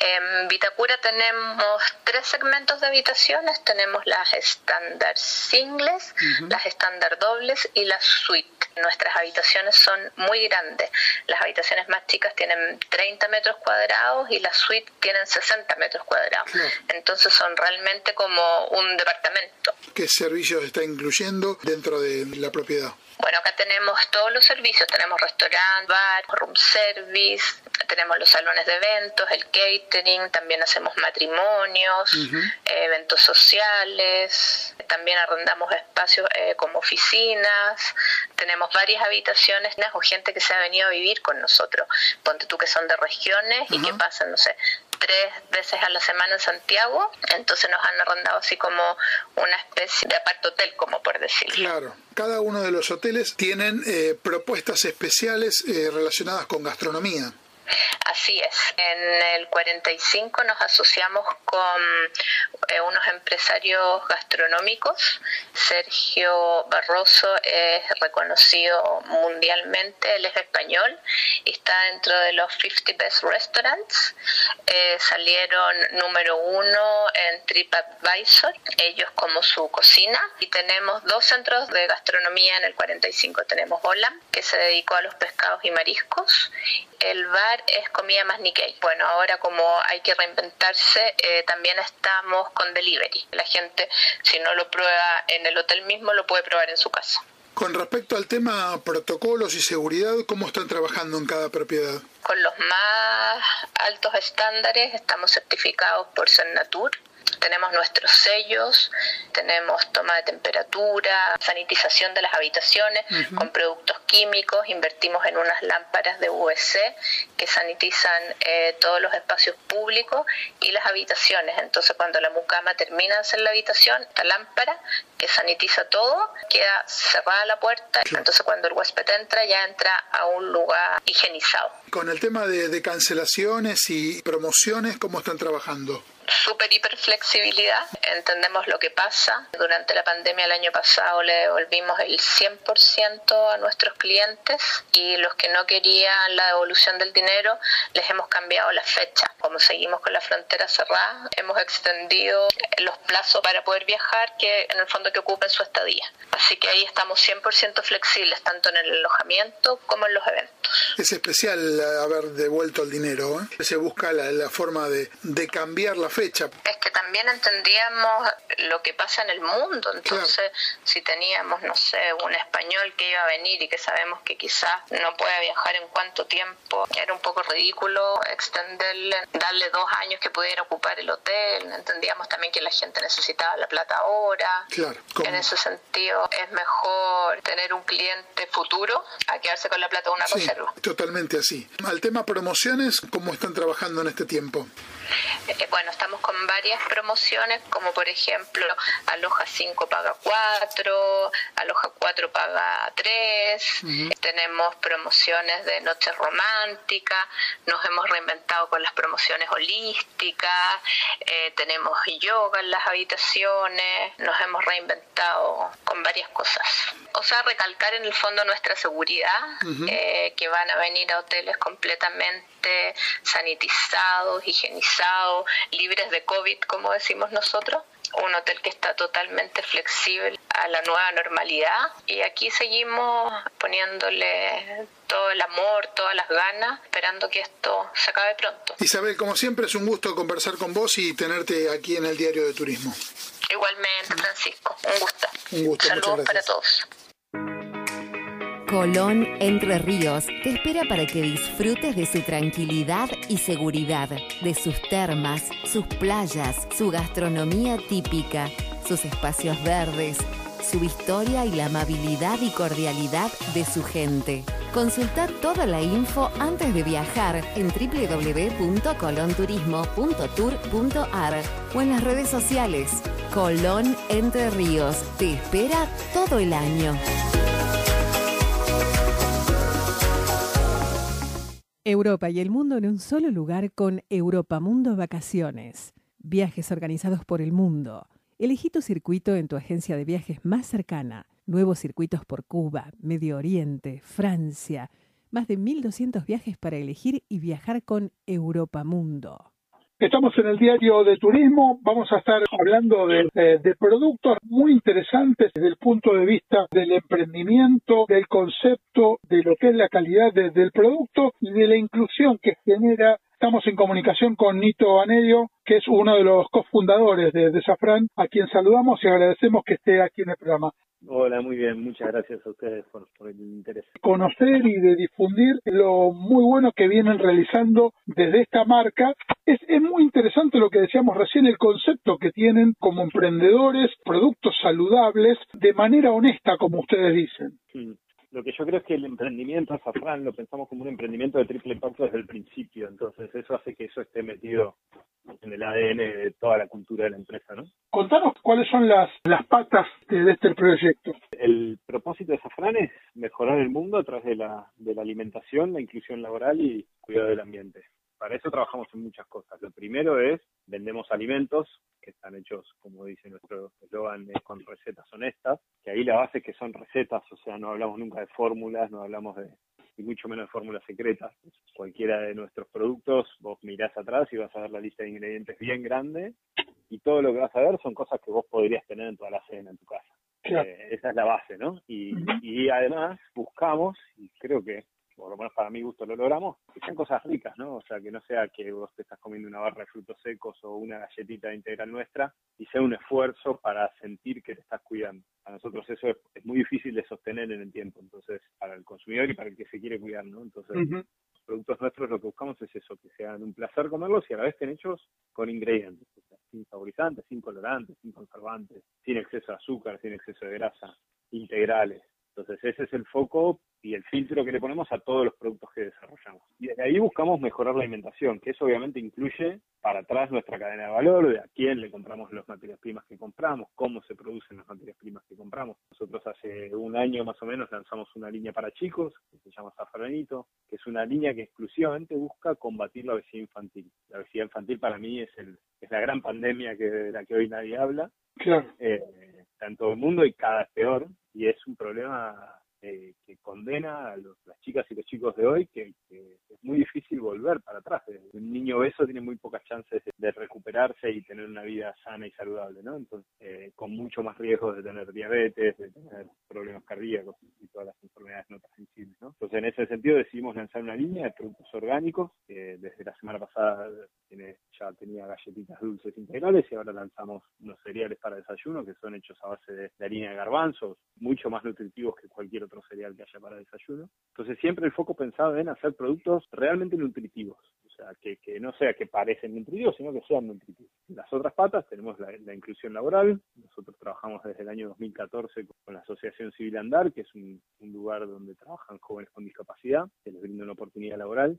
En Vitacura tenemos tres segmentos de habitaciones, tenemos las estándar singles, las estándar dobles y las suites. Nuestras habitaciones son muy grandes. Las habitaciones más chicas tienen 30 metros cuadrados y las suites tienen 60 metros cuadrados. Entonces son realmente como un departamento. ¿Qué servicios está incluyendo? dentro de la propiedad? Bueno, acá tenemos todos los servicios, tenemos restaurante, bar, room service, tenemos los salones de eventos, el catering, también hacemos matrimonios, eventos sociales, también arrendamos espacios eh, como oficinas, tenemos varias habitaciones o gente que se ha venido a vivir con nosotros. Ponte tú que son de regiones y que pasan, no sé, tres veces a la semana en Santiago, entonces nos han arrendado así como una especie de apart hotel, como por decirlo. Claro, cada uno de los hoteles tienen eh, propuestas especiales eh, relacionadas con gastronomía. Así es. En el 45 nos asociamos con eh, unos empresarios gastronómicos. Sergio Barroso es reconocido mundialmente, él es español y está dentro de los 50 Best Restaurants. Eh, salieron número uno en TripAdvisor, ellos como su cocina. Y tenemos dos centros de gastronomía en el 45. Tenemos Olam, que se dedicó a los pescados y mariscos. El bar es comida más Nikkei. Bueno, ahora como hay que reinventarse, eh, también estamos con delivery. La gente, si no lo prueba en el hotel mismo, lo puede probar en su casa. Con respecto al tema protocolos y seguridad, ¿cómo están trabajando en cada propiedad? Con los más altos estándares, estamos certificados por Cernatur tenemos nuestros sellos, tenemos toma de temperatura, sanitización de las habitaciones con productos químicos, invertimos en unas lámparas de UVC que sanitizan eh, todos los espacios públicos y las habitaciones. Entonces cuando la mucama termina de hacer la habitación, la lámpara que sanitiza todo, queda cerrada la puerta, entonces cuando el huésped entra ya entra a un lugar higienizado. Con el tema de cancelaciones y promociones, ¿cómo están trabajando? Super hiper flexibilidad. Entendemos lo que pasa. Durante la pandemia el año pasado le devolvimos el 100% a nuestros clientes y los que no querían la devolución del dinero les hemos cambiado la fecha. Como seguimos con la frontera cerrada, hemos extendido los plazos para poder viajar que en el fondo que ocupen su estadía. Así que ahí estamos 100% flexibles, tanto en el alojamiento como en los eventos. Es especial haber devuelto el dinero. ¿eh? Se busca la, forma de, de cambiar la fecha. Es que también entendíamos lo que pasa en el mundo, entonces si teníamos, no sé, un español que iba a venir y que sabemos que quizás no puede viajar en cuánto tiempo, era un poco ridículo extenderle, darle dos años que pudiera ocupar el hotel, entendíamos también que la gente necesitaba la plata ahora. Claro, en ese sentido es mejor tener un cliente futuro a quedarse con la plata de una sí, Totalmente así. Al tema promociones, ¿cómo están trabajando en este tiempo? Eh, bueno, estamos con varias promociones, como por ejemplo, Aloja 5 paga 4, Aloja 4 paga 3, tenemos promociones de noches románticas, nos hemos reinventado con las promociones holísticas, eh, tenemos yoga en las habitaciones, nos hemos reinventado con varias cosas. O sea, recalcar en el fondo nuestra seguridad, eh, que van a venir a hoteles completamente sanitizados, higienizados, libres de COVID, como decimos nosotros. Un hotel que está totalmente flexible a la nueva normalidad y aquí seguimos poniéndole todo el amor, todas las ganas, esperando que esto se acabe pronto. Isabel, como siempre es un gusto conversar con vos y tenerte aquí en el Diario de Turismo. Igualmente, Francisco, un gusto. Un gusto, Saludos para todos. Colón Entre Ríos te espera para que disfrutes de su tranquilidad y seguridad, de sus termas, sus playas, su gastronomía típica, sus espacios verdes, su historia y la amabilidad y cordialidad de su gente. Consulta toda la info antes de viajar en www.colonturismo.tour.ar o en las redes sociales. Colón Entre Ríos te espera todo el año. Europa y el mundo en un solo lugar con Europa Mundo Vacaciones. Viajes organizados por el mundo. Elegí tu circuito en tu agencia de viajes más cercana. Nuevos circuitos por Cuba, Medio Oriente, Francia. Más de 1.200 viajes para elegir y viajar con Europa Mundo. Estamos en el diario de turismo, vamos a estar hablando de, productos muy interesantes desde el punto de vista del emprendimiento, del concepto, de lo que es la calidad del producto y de la inclusión que genera. Estamos en comunicación con Nito Anedio, que es uno de los cofundadores de, de Safran, a quien saludamos y agradecemos que esté aquí en el programa. Hola, muy bien, muchas gracias a ustedes por, el interés. Conocer y de difundir lo muy bueno que vienen realizando desde esta marca. Es, es muy interesante lo que decíamos recién, el concepto que tienen como emprendedores, productos saludables, de manera honesta, como ustedes dicen. Mm. Lo que yo creo es que el emprendimiento Azafrán lo pensamos como un emprendimiento de triple impacto desde el principio, entonces eso hace que eso esté metido en el ADN de toda la cultura de la empresa, ¿no? Contanos cuáles son las, las patas de, este proyecto. El propósito de Safran es mejorar el mundo a través de la, de la alimentación, la inclusión laboral y cuidado del ambiente. Para eso trabajamos en muchas cosas. Lo primero es, vendemos alimentos que están hechos, como dice nuestro eslogan, con recetas honestas, que ahí la base es que son recetas, o sea, no hablamos nunca de fórmulas, no hablamos de, y mucho menos de fórmulas secretas. Cualquiera de nuestros productos, vos mirás atrás y vas a ver la lista de ingredientes bien grande y todo lo que vas a ver son cosas que vos podrías tener en toda la cena en tu casa. Eh, esa es la base, ¿no? Y, y además buscamos, y creo que por lo menos para mi gusto lo logramos, que sean cosas ricas, ¿no? O sea, que no sea que vos te estás comiendo una barra de frutos secos o una galletita integral nuestra y sea un esfuerzo para sentir que te estás cuidando. A nosotros eso es, muy difícil de sostener en el tiempo, entonces, para el consumidor y para el que se quiere cuidar, ¿no? Entonces, los productos nuestros lo que buscamos es eso, que sean un placer comerlos y a la vez estén hechos con ingredientes, o sea, sin saborizantes, sin colorantes, sin conservantes, sin exceso de azúcar, sin exceso de grasa, integrales. Entonces ese es el foco y el filtro que le ponemos a todos los productos que desarrollamos. Y ahí buscamos mejorar la alimentación, que eso obviamente incluye para atrás nuestra cadena de valor, de a quién le compramos las materias primas que compramos, cómo se producen las materias primas que compramos. Nosotros hace un año más o menos lanzamos una línea para chicos, que se llama Zafranito, que es una línea que exclusivamente busca combatir la obesidad infantil. La obesidad infantil para mí es, el, es la gran pandemia que, de la que hoy nadie habla. Claro. Eh, está en todo el mundo y cada vez peor y es un problema eh, que condena a las chicas y los chicos de hoy que, es muy difícil volver para atrás. Un niño obeso tiene muy pocas chances de, recuperarse y tener una vida sana y saludable, ¿no? Entonces, eh, con mucho más riesgo de tener diabetes, de tener problemas cardíacos y todas las enfermedades no transmisibles. Entonces, en ese sentido decidimos lanzar una línea de productos orgánicos que desde la semana pasada tiene, ya tenía galletitas dulces integrales y ahora lanzamos unos cereales para desayuno que son hechos a base de, de harina de garbanzos, mucho más nutritivos que cualquier otro cereal que haya para desayuno. Entonces siempre el foco pensado en hacer productos realmente nutritivos, o sea, que, que no sea que parecen nutritivos, sino que sean nutritivos. Las otras patas tenemos la, inclusión laboral, nosotros trabajamos desde el año 2014 con la Asociación Civil Andar, que es un, un lugar donde trabajan jóvenes con discapacidad, que les brinda una oportunidad laboral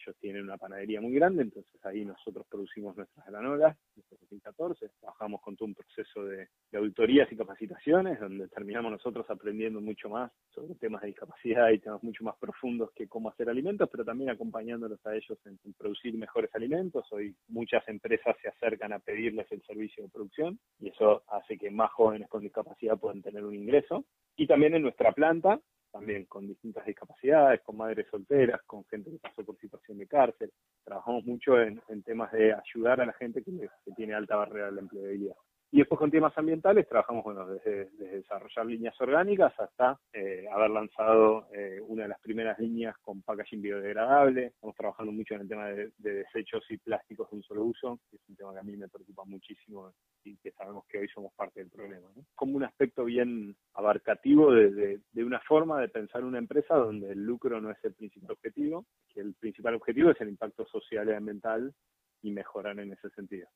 ellos tienen una panadería muy grande, entonces ahí nosotros producimos nuestras granolas desde 2014, trabajamos con todo un proceso de, auditorías y capacitaciones, donde terminamos nosotros aprendiendo mucho más sobre temas de discapacidad y temas mucho más profundos que cómo hacer alimentos, pero también acompañándolos a ellos en, producir mejores alimentos. Hoy muchas empresas se acercan a pedirles el servicio de producción y eso hace que más jóvenes con discapacidad puedan tener un ingreso. Y también en nuestra planta también con distintas discapacidades, con madres solteras, con gente que pasó por situación de cárcel. Trabajamos mucho en, temas de ayudar a la gente que, que tiene alta barrera de la empleabilidad. Y después con temas ambientales trabajamos bueno, desde, desarrollar líneas orgánicas hasta eh, haber lanzado eh, una de las primeras líneas con packaging biodegradable. Estamos trabajando mucho en el tema de, desechos y plásticos de un solo uso, que es un tema que a mí me preocupa muchísimo y que sabemos que hoy somos parte del problema. Como un aspecto bien abarcativo de, de una forma de pensar una empresa donde el lucro no es el principal objetivo, que el principal objetivo es el impacto social y ambiental y mejorar en ese sentido.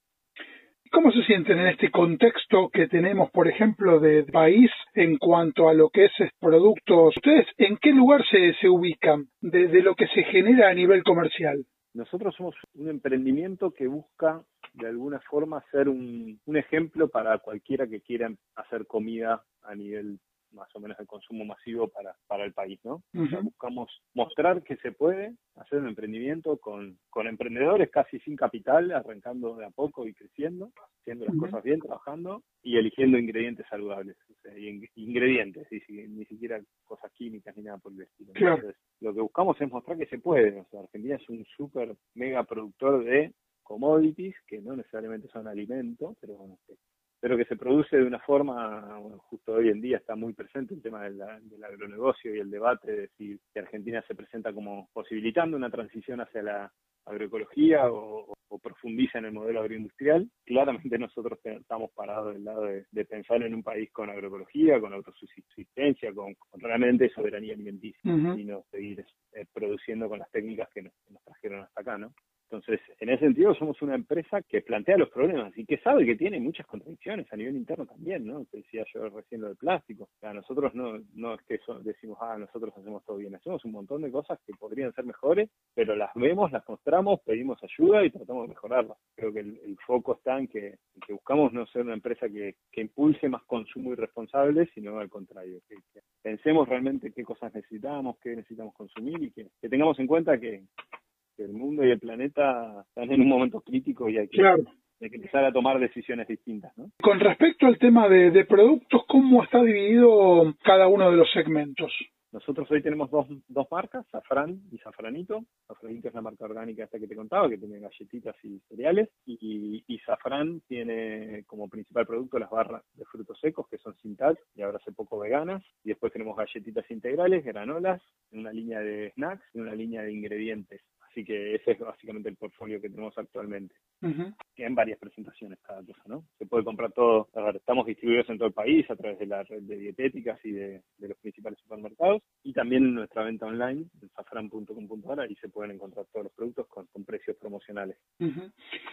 ¿Cómo se sienten en este contexto que tenemos, por ejemplo, de país en cuanto a lo que es productos? ¿Ustedes en qué lugar se, se ubican de, lo que se genera a nivel comercial? Nosotros somos un emprendimiento que busca de alguna forma ser un, un ejemplo para cualquiera que quiera hacer comida a nivel más o menos el consumo masivo para, para el país, ¿no? buscamos mostrar que se puede hacer un emprendimiento con, con emprendedores casi sin capital, arrancando de a poco y creciendo, haciendo las cosas bien, trabajando y eligiendo ingredientes saludables, ingredientes, ni siquiera cosas químicas ni nada por el estilo. Entonces, lo que buscamos es mostrar que se puede. O sea, Argentina es un súper mega productor de commodities que no necesariamente son alimentos, pero bueno, pero que se produce de una forma, justo hoy en día está muy presente el tema del, agronegocio y el debate de si, Argentina se presenta como posibilitando una transición hacia la agroecología o, profundiza en el modelo agroindustrial. Claramente nosotros estamos parados del lado de, pensar en un país con agroecología, con autosubsistencia, con, realmente soberanía alimenticia y no seguir eh, produciendo con las técnicas que nos, que nos trajeron hasta acá, ¿no? Entonces, en ese sentido, somos una empresa que plantea los problemas y que sabe que tiene muchas contradicciones a nivel interno también, ¿no? Te decía yo recién lo del plástico. O nosotros no, no es que decimos, ah, nosotros hacemos todo bien. Hacemos un montón de cosas que podrían ser mejores, pero las vemos, las mostramos, pedimos ayuda y tratamos de mejorarlas. Creo que el, foco está en que, que, buscamos no ser una empresa que, que impulse más consumo irresponsable, sino al contrario, que, pensemos realmente qué cosas necesitamos, qué necesitamos consumir y que tengamos en cuenta que, el mundo y el planeta están en un momento crítico y hay que, empezar a tomar decisiones distintas. ¿no? Con respecto al tema de, de productos, ¿cómo está dividido cada uno de los segmentos? Nosotros hoy tenemos dos, dos marcas, Safran y Safranito. Safranito es la marca orgánica esta que te contaba, que tiene galletitas y cereales. Y, y Safran tiene como principal producto las barras de frutos secos, que son sin tal y ahora hace poco veganas. Y después tenemos galletitas integrales, granolas, una línea de snacks y una línea de ingredientes. Así que ese es básicamente el portfolio que tenemos actualmente. Uh en varias presentaciones cada cosa, ¿no? Se puede comprar todo. estamos distribuidos en todo el país a través de la red de dietéticas y de, los principales supermercados. Y también en nuestra venta online, en safran.com.ar, ahí se pueden encontrar todos los productos con, precios promocionales.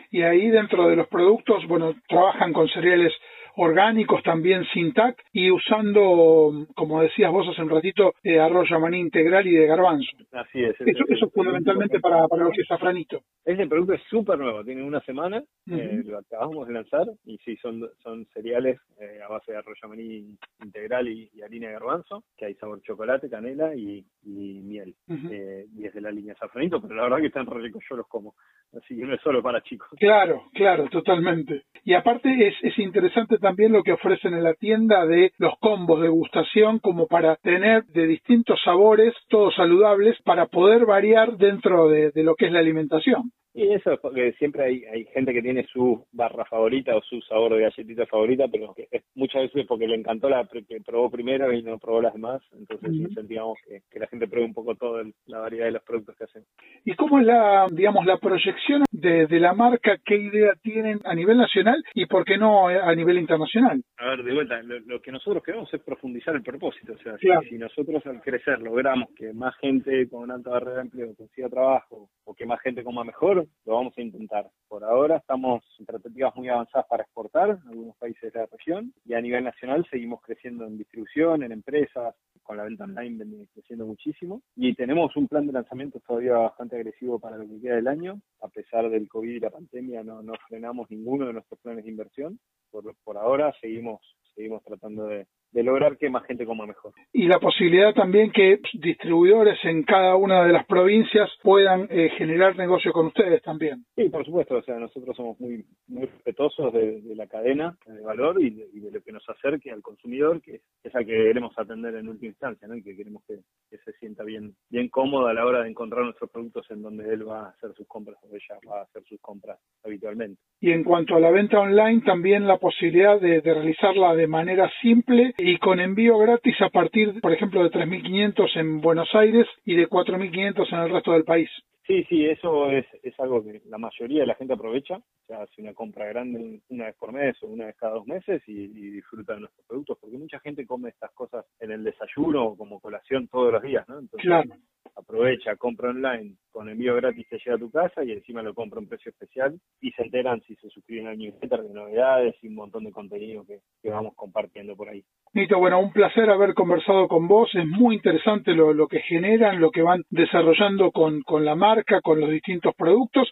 Y ahí dentro de los productos, bueno, trabajan con cereales orgánicos también sin TAC y usando, como decías vos hace un ratito, eh, arroz maní integral y de garbanzo. Así es. Eso, es fundamentalmente para, para lo que es safranito. Ese producto es súper nuevo, tiene una semana, eh, lo acabamos de lanzar y sí, son, son cereales eh, a base de arroz maní integral y, harina de garbanzo, que hay sabor chocolate, canela y, miel. y es de la línea safranito, pero la verdad que están re ricos, yo los como. Así que no es solo para chicos. Claro, claro, totalmente. Y aparte es, es interesante también lo que ofrecen en la tienda de los combos de gustación como para tener de distintos sabores, todos saludables, para poder variar dentro de lo que es la alimentación. Y eso es porque siempre hay, hay gente que tiene su barra favorita o su sabor de galletita favorita, pero que es muchas veces porque le encantó la que probó primero y no probó las demás. Entonces incentivamos que, que, la gente pruebe un poco toda la variedad de los productos que hacen. ¿Y cómo es la, digamos, la proyección de, de la marca? ¿Qué idea tienen a nivel nacional y por qué no a nivel internacional? A ver, de vuelta, lo, que nosotros queremos es profundizar el propósito. O sea, si, nosotros al crecer logramos que más gente con alta barrera de empleo consiga trabajo o que más gente coma mejor, lo vamos a intentar. Por ahora estamos en tratativas muy avanzadas para exportar a algunos países de la región y a nivel nacional seguimos creciendo en distribución, en empresas, con la venta online creciendo muchísimo y tenemos un plan de lanzamiento todavía bastante agresivo para lo que queda del año. A pesar del COVID y la pandemia no, no frenamos ninguno de nuestros planes de inversión. Por, por ahora seguimos seguimos tratando de, de lograr que más gente coma mejor. Y la posibilidad también que distribuidores en cada una de las provincias puedan eh, generar negocio con ustedes también. Sí, por supuesto, o sea, nosotros somos muy, muy respetuosos de, la cadena de valor y de, lo que nos acerque al consumidor, que es al que queremos atender en última instancia, ¿no? y que queremos que, se sienta bien, bien cómodo a la hora de encontrar nuestros productos en donde él va a hacer sus compras o ella va a hacer sus compras habitualmente. Y en cuanto a la venta online, también la posibilidad de realizarla de manera simple y con envío gratis a partir, por ejemplo, de 3.500 en Buenos Aires y de 4.500 en el resto del país. Sí, sí, eso es, es algo que la mayoría de la gente aprovecha. O sea, hace una compra grande una vez por mes o una vez cada dos meses y, disfruta de nuestros productos, porque mucha gente come estas cosas en el desayuno o como colación todos los días, ¿no? Entonces, claro aprovecha, compra online, con envío gratis te llega a tu casa y encima lo compra a un precio especial y se enteran si se suscriben al newsletter de novedades y un montón de contenido que, vamos compartiendo por ahí. Nito, bueno, un placer haber conversado con vos, es muy interesante lo, lo que generan, lo que van desarrollando con, con la marca, con los distintos productos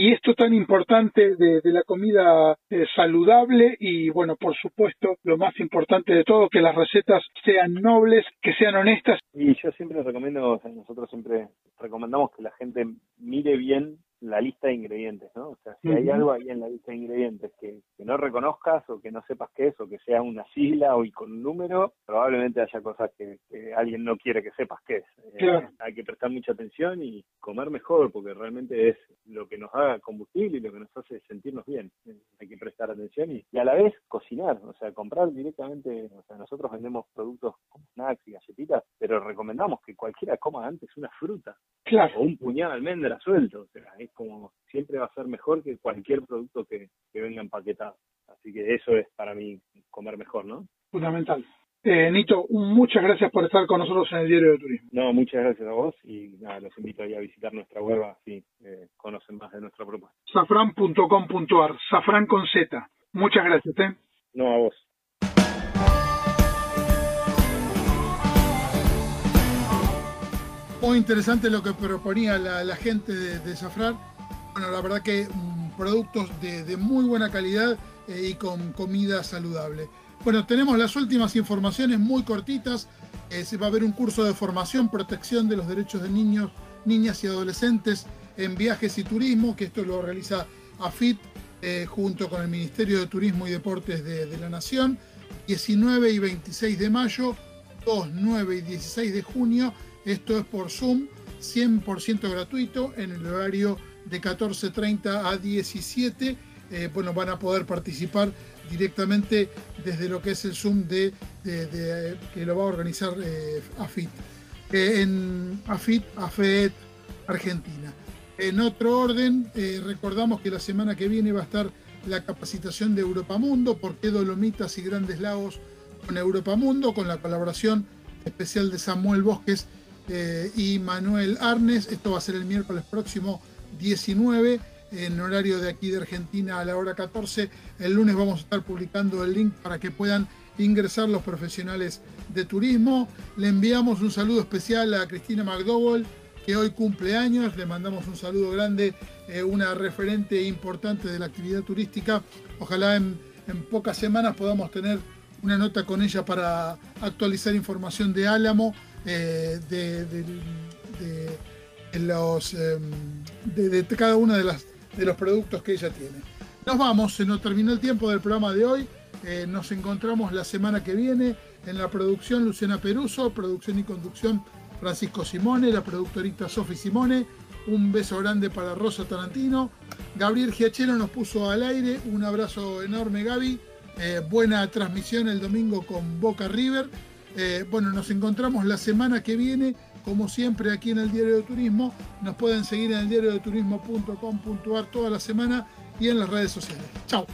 y esto tan importante de, la comida eh, saludable y bueno, por supuesto, lo más importante de todo, que las recetas sean nobles, que sean honestas. Y yo siempre recomiendo, nosotros siempre recomendamos que la gente mire bien la lista de ingredientes, ¿no? O sea, si hay algo ahí en la lista de ingredientes que, que, no reconozcas o que no sepas qué es o que sea una sigla o y con un número, probablemente haya cosas que, alguien no quiere que sepas qué es. Eh, hay que prestar mucha atención y comer mejor porque realmente es lo que nos da combustible y lo que nos hace sentirnos bien. Eh, hay que prestar atención y, y, a la vez cocinar, o sea, comprar directamente, o sea, nosotros vendemos productos como snacks y galletitas, pero recomendamos que cualquiera coma antes una fruta o un puñado de almendra suelto, o sea, es como siempre va a ser mejor que cualquier producto que, que venga empaquetado. Así que eso es para mí comer mejor, ¿no? Fundamental. Eh, Nito, muchas gracias por estar con nosotros en el Diario de Turismo. No, muchas gracias a vos y nada, los invito ahí a visitar nuestra web así eh, conocen más de nuestra propuesta. Safran.com.ar, Safran con Z. Muchas gracias. ¿eh? No, a vos. Muy interesante lo que proponía la, gente de, de. Bueno, la verdad que mm, productos de, muy buena calidad eh, y con comida saludable. Bueno, tenemos las últimas informaciones muy cortitas. Eh, va a haber un curso de formación, protección de los derechos de niños, niñas y adolescentes en viajes y turismo, que esto lo realiza AFIT eh, junto con el Ministerio de Turismo y Deportes de, de la Nación. 19 y 26 de mayo, 2, 9 y 16 de junio esto es por Zoom, 100% gratuito en el horario de 14.30 a 17. Eh, bueno, van a poder participar directamente desde lo que es el Zoom de, que lo va a organizar eh, AFIT. Eh, en AFIT, AFET Argentina. En otro orden, recordamos que la semana que viene va a estar la capacitación de Europa Mundo, por qué Dolomitas y Grandes Lagos con Europa Mundo, con la colaboración especial de Samuel Bosques eh, y Manuel Arnes. Esto va a ser el miércoles próximo 19 en horario de aquí de Argentina a la hora 14. El lunes vamos a estar publicando el link para que puedan ingresar los profesionales de turismo. Le enviamos un saludo especial a Cristina McDowell, que hoy cumple años. Le mandamos un saludo grande, eh, una referente importante de la actividad turística. Ojalá en, en pocas semanas podamos tener una nota con ella para actualizar información de Álamo eh, de, los, em, de, cada uno de, las, de los productos que ella tiene. Nos vamos, se nos terminó el tiempo del programa de hoy. Eh, nos encontramos la semana que viene en la producción Luciana Peruso, producción y conducción Francisco Simone, la productorita Sofi Simone. Un beso grande para Rosa Tarantino. Gabriel Giachero nos puso al aire. Un abrazo enorme, Gaby. Eh, buena transmisión el domingo con Boca River. Eh, bueno, nos encontramos la semana que viene, como siempre, aquí en el Diario de Turismo. Nos pueden seguir en el diario de toda la semana y en las redes sociales. Chao.